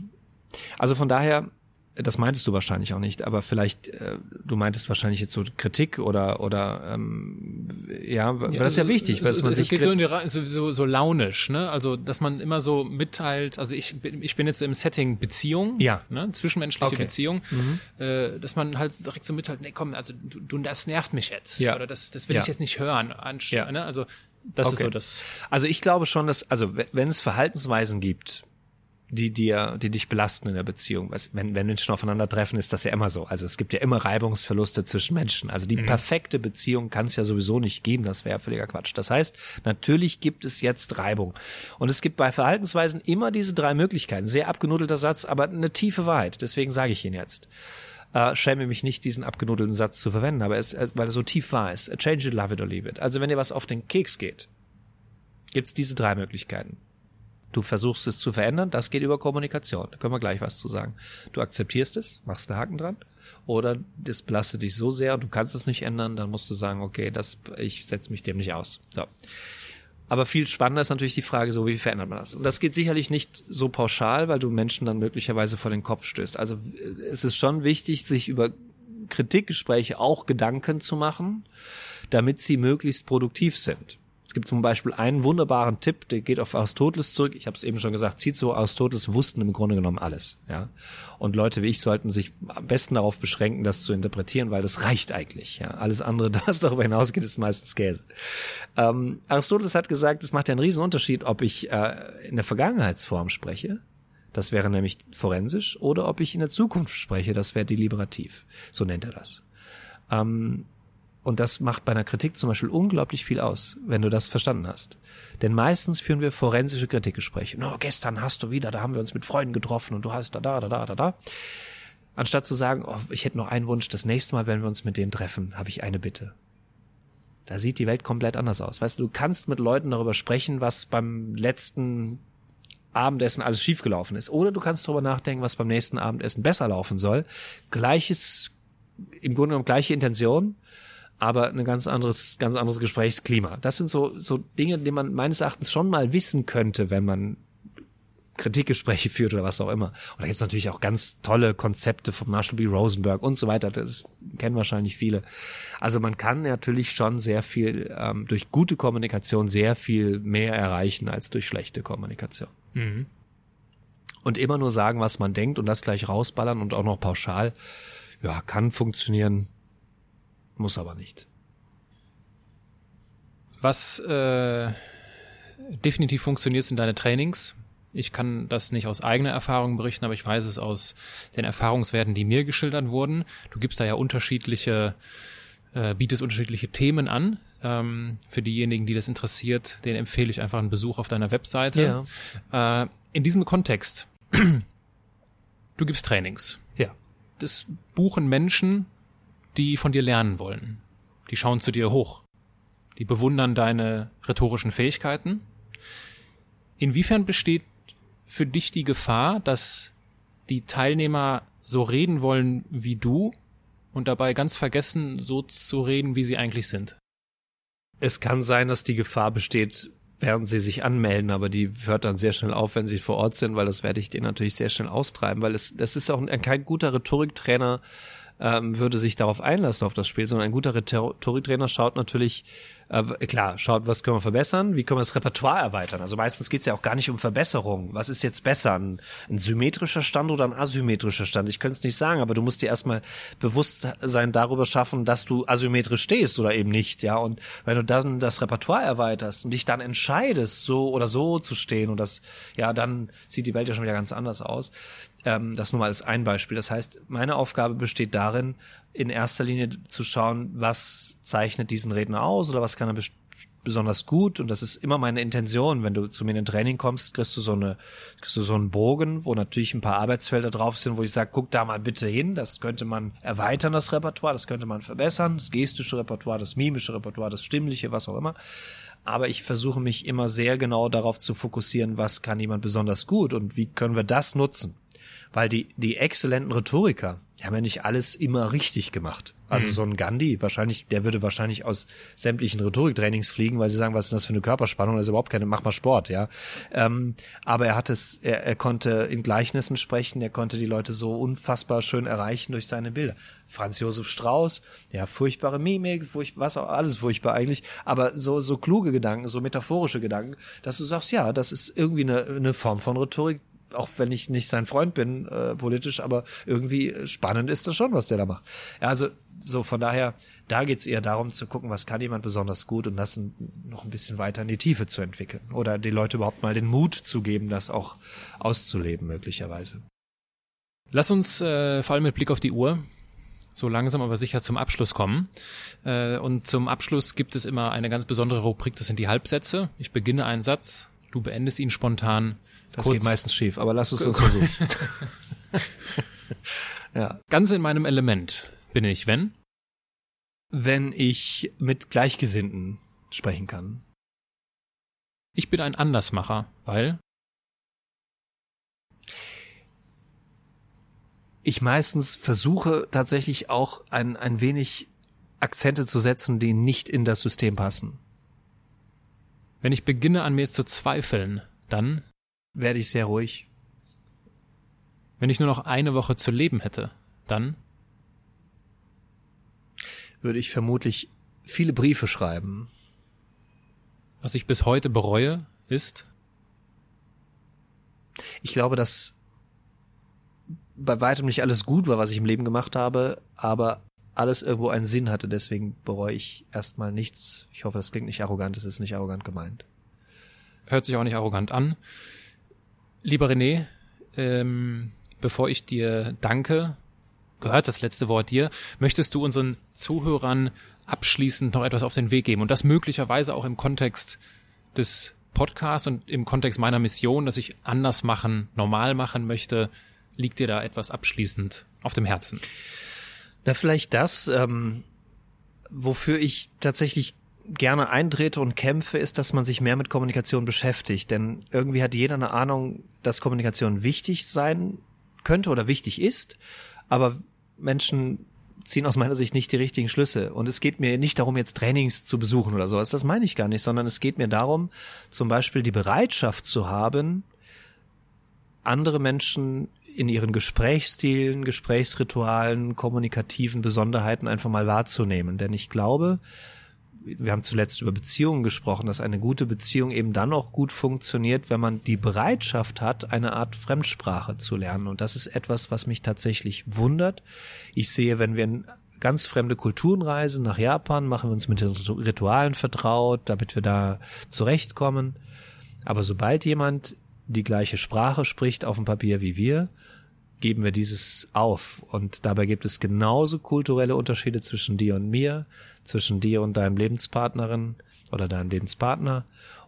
also von daher, das meintest du wahrscheinlich auch nicht, aber vielleicht, äh, du meintest wahrscheinlich jetzt so Kritik oder oder ähm, ja, weil ja, das ist ja also, wichtig, weil man sich geht so, in die, so, so, so launisch, ne? Also dass man immer so mitteilt, also ich bin ich bin jetzt im Setting Beziehung, ja, ne? zwischenmenschliche okay. Beziehung, mhm. äh, dass man halt direkt so mitteilt, nee, komm, also du, du das nervt mich jetzt, ja. oder das das will ja. ich jetzt nicht hören, ja. ne? Also das okay. ist so das. Also ich glaube schon, dass, also wenn es Verhaltensweisen gibt, die dir, die dich belasten in der Beziehung. Wenn, wenn Menschen aufeinandertreffen, ist das ja immer so. Also es gibt ja immer Reibungsverluste zwischen Menschen. Also die mhm. perfekte Beziehung kann es ja sowieso nicht geben. Das wäre ja völliger Quatsch. Das heißt, natürlich gibt es jetzt Reibung. Und es gibt bei Verhaltensweisen immer diese drei Möglichkeiten. Sehr abgenudelter Satz, aber eine tiefe Wahrheit. Deswegen sage ich ihn jetzt äh, schäme mich nicht, diesen abgenudelten Satz zu verwenden, aber es, weil er so tief wahr ist. Change it, love it or leave it. Also wenn dir was auf den Keks geht, gibt's diese drei Möglichkeiten. Du versuchst es zu verändern, das geht über Kommunikation. Da können wir gleich was zu sagen. Du akzeptierst es, machst einen Haken dran. Oder das belastet dich so sehr und du kannst es nicht ändern, dann musst du sagen, okay, das, ich setze mich dem nicht aus. So. Aber viel spannender ist natürlich die Frage, so wie verändert man das? Und das geht sicherlich nicht so pauschal, weil du Menschen dann möglicherweise vor den Kopf stößt. Also es ist schon wichtig, sich über Kritikgespräche auch Gedanken zu machen, damit sie möglichst produktiv sind gibt zum Beispiel einen wunderbaren Tipp, der geht auf Aristoteles zurück. Ich habe es eben schon gesagt, Cicero, Aristoteles wussten im Grunde genommen alles. Ja, und Leute wie ich sollten sich am besten darauf beschränken, das zu interpretieren, weil das reicht eigentlich. Ja, alles andere, das darüber hinausgeht, ist meistens Käse. Ähm, Aristoteles hat gesagt, es macht ja einen riesen Unterschied, ob ich äh, in der Vergangenheitsform spreche. Das wäre nämlich forensisch, oder ob ich in der Zukunft spreche, das wäre deliberativ. So nennt er das. Ähm, und das macht bei einer Kritik zum Beispiel unglaublich viel aus, wenn du das verstanden hast. Denn meistens führen wir forensische Kritikgespräche. No, gestern hast du wieder, da haben wir uns mit Freunden getroffen und du hast da, da, da, da, da, da. Anstatt zu sagen, oh, ich hätte noch einen Wunsch, das nächste Mal, wenn wir uns mit denen treffen, habe ich eine Bitte. Da sieht die Welt komplett anders aus. Weißt du, du kannst mit Leuten darüber sprechen, was beim letzten Abendessen alles schiefgelaufen ist. Oder du kannst darüber nachdenken, was beim nächsten Abendessen besser laufen soll. Gleiches, im Grunde genommen gleiche Intention, aber ein ganz anderes, ganz anderes Gesprächsklima. Das sind so, so Dinge, die man meines Erachtens schon mal wissen könnte, wenn man Kritikgespräche führt oder was auch immer. Und da gibt's natürlich auch ganz tolle Konzepte von Marshall B. Rosenberg und so weiter. Das kennen wahrscheinlich viele. Also man kann natürlich schon sehr viel ähm, durch gute Kommunikation sehr viel mehr erreichen als durch schlechte Kommunikation. Mhm. Und immer nur sagen, was man denkt und das gleich rausballern und auch noch pauschal, ja, kann funktionieren, muss aber nicht. Was äh, definitiv funktioniert, sind deine Trainings. Ich kann das nicht aus eigener Erfahrung berichten, aber ich weiß es aus den Erfahrungswerten, die mir geschildert wurden. Du gibst da ja unterschiedliche, äh, bietest unterschiedliche Themen an. Ähm, für diejenigen, die das interessiert, den empfehle ich einfach einen Besuch auf deiner Webseite. Ja. Äh, in diesem Kontext, du gibst Trainings. Ja. Das buchen Menschen die von dir lernen wollen. Die schauen zu dir hoch. Die bewundern deine rhetorischen Fähigkeiten. Inwiefern besteht für dich die Gefahr, dass die Teilnehmer so reden wollen wie du und dabei ganz vergessen, so zu reden, wie sie eigentlich sind? Es kann sein, dass die Gefahr besteht, während sie sich anmelden, aber die hört dann sehr schnell auf, wenn sie vor Ort sind, weil das werde ich denen natürlich sehr schnell austreiben, weil es, das ist auch kein guter Rhetoriktrainer, ähm, würde sich darauf einlassen auf das Spiel, sondern ein guter Rhetoriktrainer schaut natürlich, äh, klar, schaut, was können wir verbessern, wie können wir das Repertoire erweitern. Also meistens geht's ja auch gar nicht um Verbesserung. Was ist jetzt besser, ein, ein symmetrischer Stand oder ein asymmetrischer Stand? Ich könnte es nicht sagen, aber du musst dir erstmal Bewusstsein darüber schaffen, dass du asymmetrisch stehst oder eben nicht, ja. Und wenn du dann das Repertoire erweiterst und dich dann entscheidest, so oder so zu stehen und das, ja, dann sieht die Welt ja schon wieder ganz anders aus. Ähm, das nur mal als ein Beispiel. Das heißt, meine Aufgabe besteht darin, in erster Linie zu schauen, was zeichnet diesen Redner aus oder was kann er besonders gut und das ist immer meine Intention. Wenn du zu mir in ein Training kommst, kriegst du so eine, kriegst du so einen Bogen, wo natürlich ein paar Arbeitsfelder drauf sind, wo ich sage, guck da mal bitte hin. Das könnte man erweitern, das Repertoire, das könnte man verbessern, das gestische Repertoire, das mimische Repertoire, das stimmliche, was auch immer. Aber ich versuche mich immer sehr genau darauf zu fokussieren, was kann jemand besonders gut und wie können wir das nutzen weil die, die exzellenten Rhetoriker, die haben ja nicht alles immer richtig gemacht. Also mhm. so ein Gandhi, wahrscheinlich, der würde wahrscheinlich aus sämtlichen Rhetoriktrainings fliegen, weil sie sagen, was ist das für eine Körperspannung? Das ist überhaupt keine, mach mal Sport, ja. Ähm, aber er hat es, er, er konnte in Gleichnissen sprechen, er konnte die Leute so unfassbar schön erreichen durch seine Bilder. Franz Josef Strauß, ja, furchtbare Mimik, furch, was auch, alles furchtbar eigentlich, aber so, so kluge Gedanken, so metaphorische Gedanken, dass du sagst, ja, das ist irgendwie eine, eine Form von Rhetorik, auch wenn ich nicht sein Freund bin äh, politisch, aber irgendwie spannend ist das schon, was der da macht. Ja, also so von daher, da geht's eher darum zu gucken, was kann jemand besonders gut und das noch ein bisschen weiter in die Tiefe zu entwickeln oder die Leute überhaupt mal den Mut zu geben, das auch auszuleben möglicherweise. Lass uns äh, vor allem mit Blick auf die Uhr so langsam aber sicher zum Abschluss kommen. Äh, und zum Abschluss gibt es immer eine ganz besondere Rubrik, das sind die Halbsätze. Ich beginne einen Satz, du beendest ihn spontan. Das Kurz, geht meistens schief, aber lass uns das versuchen. ja. Ganz in meinem Element bin ich, wenn? Wenn ich mit Gleichgesinnten sprechen kann. Ich bin ein Andersmacher, weil ich meistens versuche tatsächlich auch ein, ein wenig Akzente zu setzen, die nicht in das System passen. Wenn ich beginne an mir zu zweifeln, dann werde ich sehr ruhig. Wenn ich nur noch eine Woche zu leben hätte, dann würde ich vermutlich viele Briefe schreiben. Was ich bis heute bereue, ist? Ich glaube, dass bei weitem nicht alles gut war, was ich im Leben gemacht habe, aber alles irgendwo einen Sinn hatte. Deswegen bereue ich erstmal nichts. Ich hoffe, das klingt nicht arrogant. Es ist nicht arrogant gemeint. Hört sich auch nicht arrogant an. Lieber René, ähm, bevor ich dir danke, gehört das letzte Wort dir. Möchtest du unseren Zuhörern abschließend noch etwas auf den Weg geben und das möglicherweise auch im Kontext des Podcasts und im Kontext meiner Mission, dass ich anders machen, normal machen möchte, liegt dir da etwas abschließend auf dem Herzen? Na, vielleicht das, ähm, wofür ich tatsächlich gerne eintrete und kämpfe, ist, dass man sich mehr mit Kommunikation beschäftigt. Denn irgendwie hat jeder eine Ahnung, dass Kommunikation wichtig sein könnte oder wichtig ist. Aber Menschen ziehen aus meiner Sicht nicht die richtigen Schlüsse. Und es geht mir nicht darum, jetzt Trainings zu besuchen oder sowas. Das meine ich gar nicht, sondern es geht mir darum, zum Beispiel die Bereitschaft zu haben, andere Menschen in ihren Gesprächsstilen, Gesprächsritualen, kommunikativen Besonderheiten einfach mal wahrzunehmen. Denn ich glaube, wir haben zuletzt über Beziehungen gesprochen, dass eine gute Beziehung eben dann auch gut funktioniert, wenn man die Bereitschaft hat, eine Art Fremdsprache zu lernen. Und das ist etwas, was mich tatsächlich wundert. Ich sehe, wenn wir in ganz fremde Kulturen reisen, nach Japan, machen wir uns mit den Ritualen vertraut, damit wir da zurechtkommen. Aber sobald jemand die gleiche Sprache spricht auf dem Papier wie wir, geben wir dieses auf. Und dabei gibt es genauso kulturelle Unterschiede zwischen dir und mir, zwischen dir und deinem Lebenspartnerin oder deinem Lebenspartner.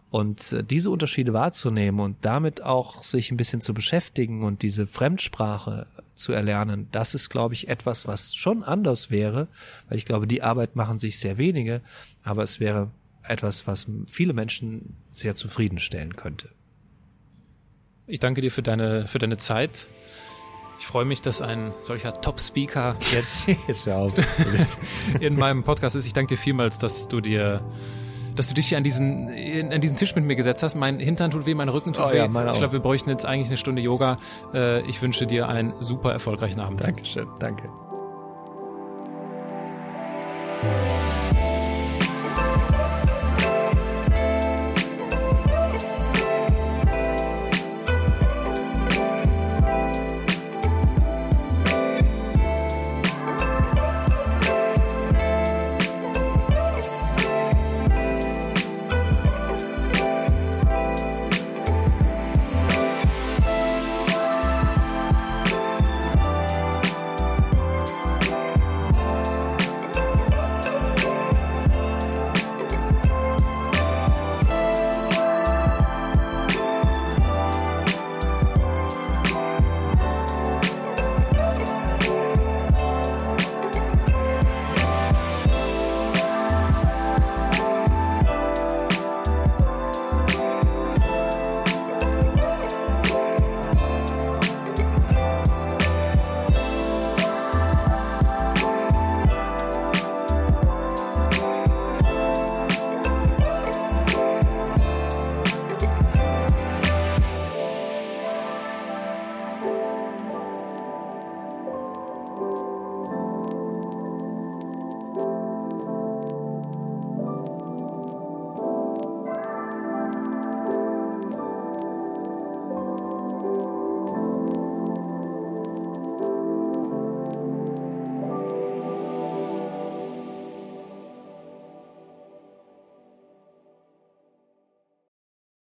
Und äh, diese Unterschiede wahrzunehmen und damit auch sich ein bisschen zu beschäftigen und diese Fremdsprache zu erlernen, das ist, glaube ich, etwas, was schon anders wäre, weil ich glaube, die Arbeit machen sich sehr wenige, aber es wäre etwas, was viele Menschen sehr zufriedenstellen könnte. Ich danke dir für deine, für deine Zeit. Ich freue mich, dass ein solcher Top-Speaker jetzt, jetzt in meinem Podcast ist. Ich danke dir vielmals, dass du dir dass du dich hier an diesen, an diesen Tisch mit mir gesetzt hast. Mein Hintern tut weh, mein Rücken tut oh, weh. Ja, ich glaube, wir bräuchten jetzt eigentlich eine Stunde Yoga. Äh, ich wünsche dir einen super erfolgreichen Abend. Dankeschön, danke.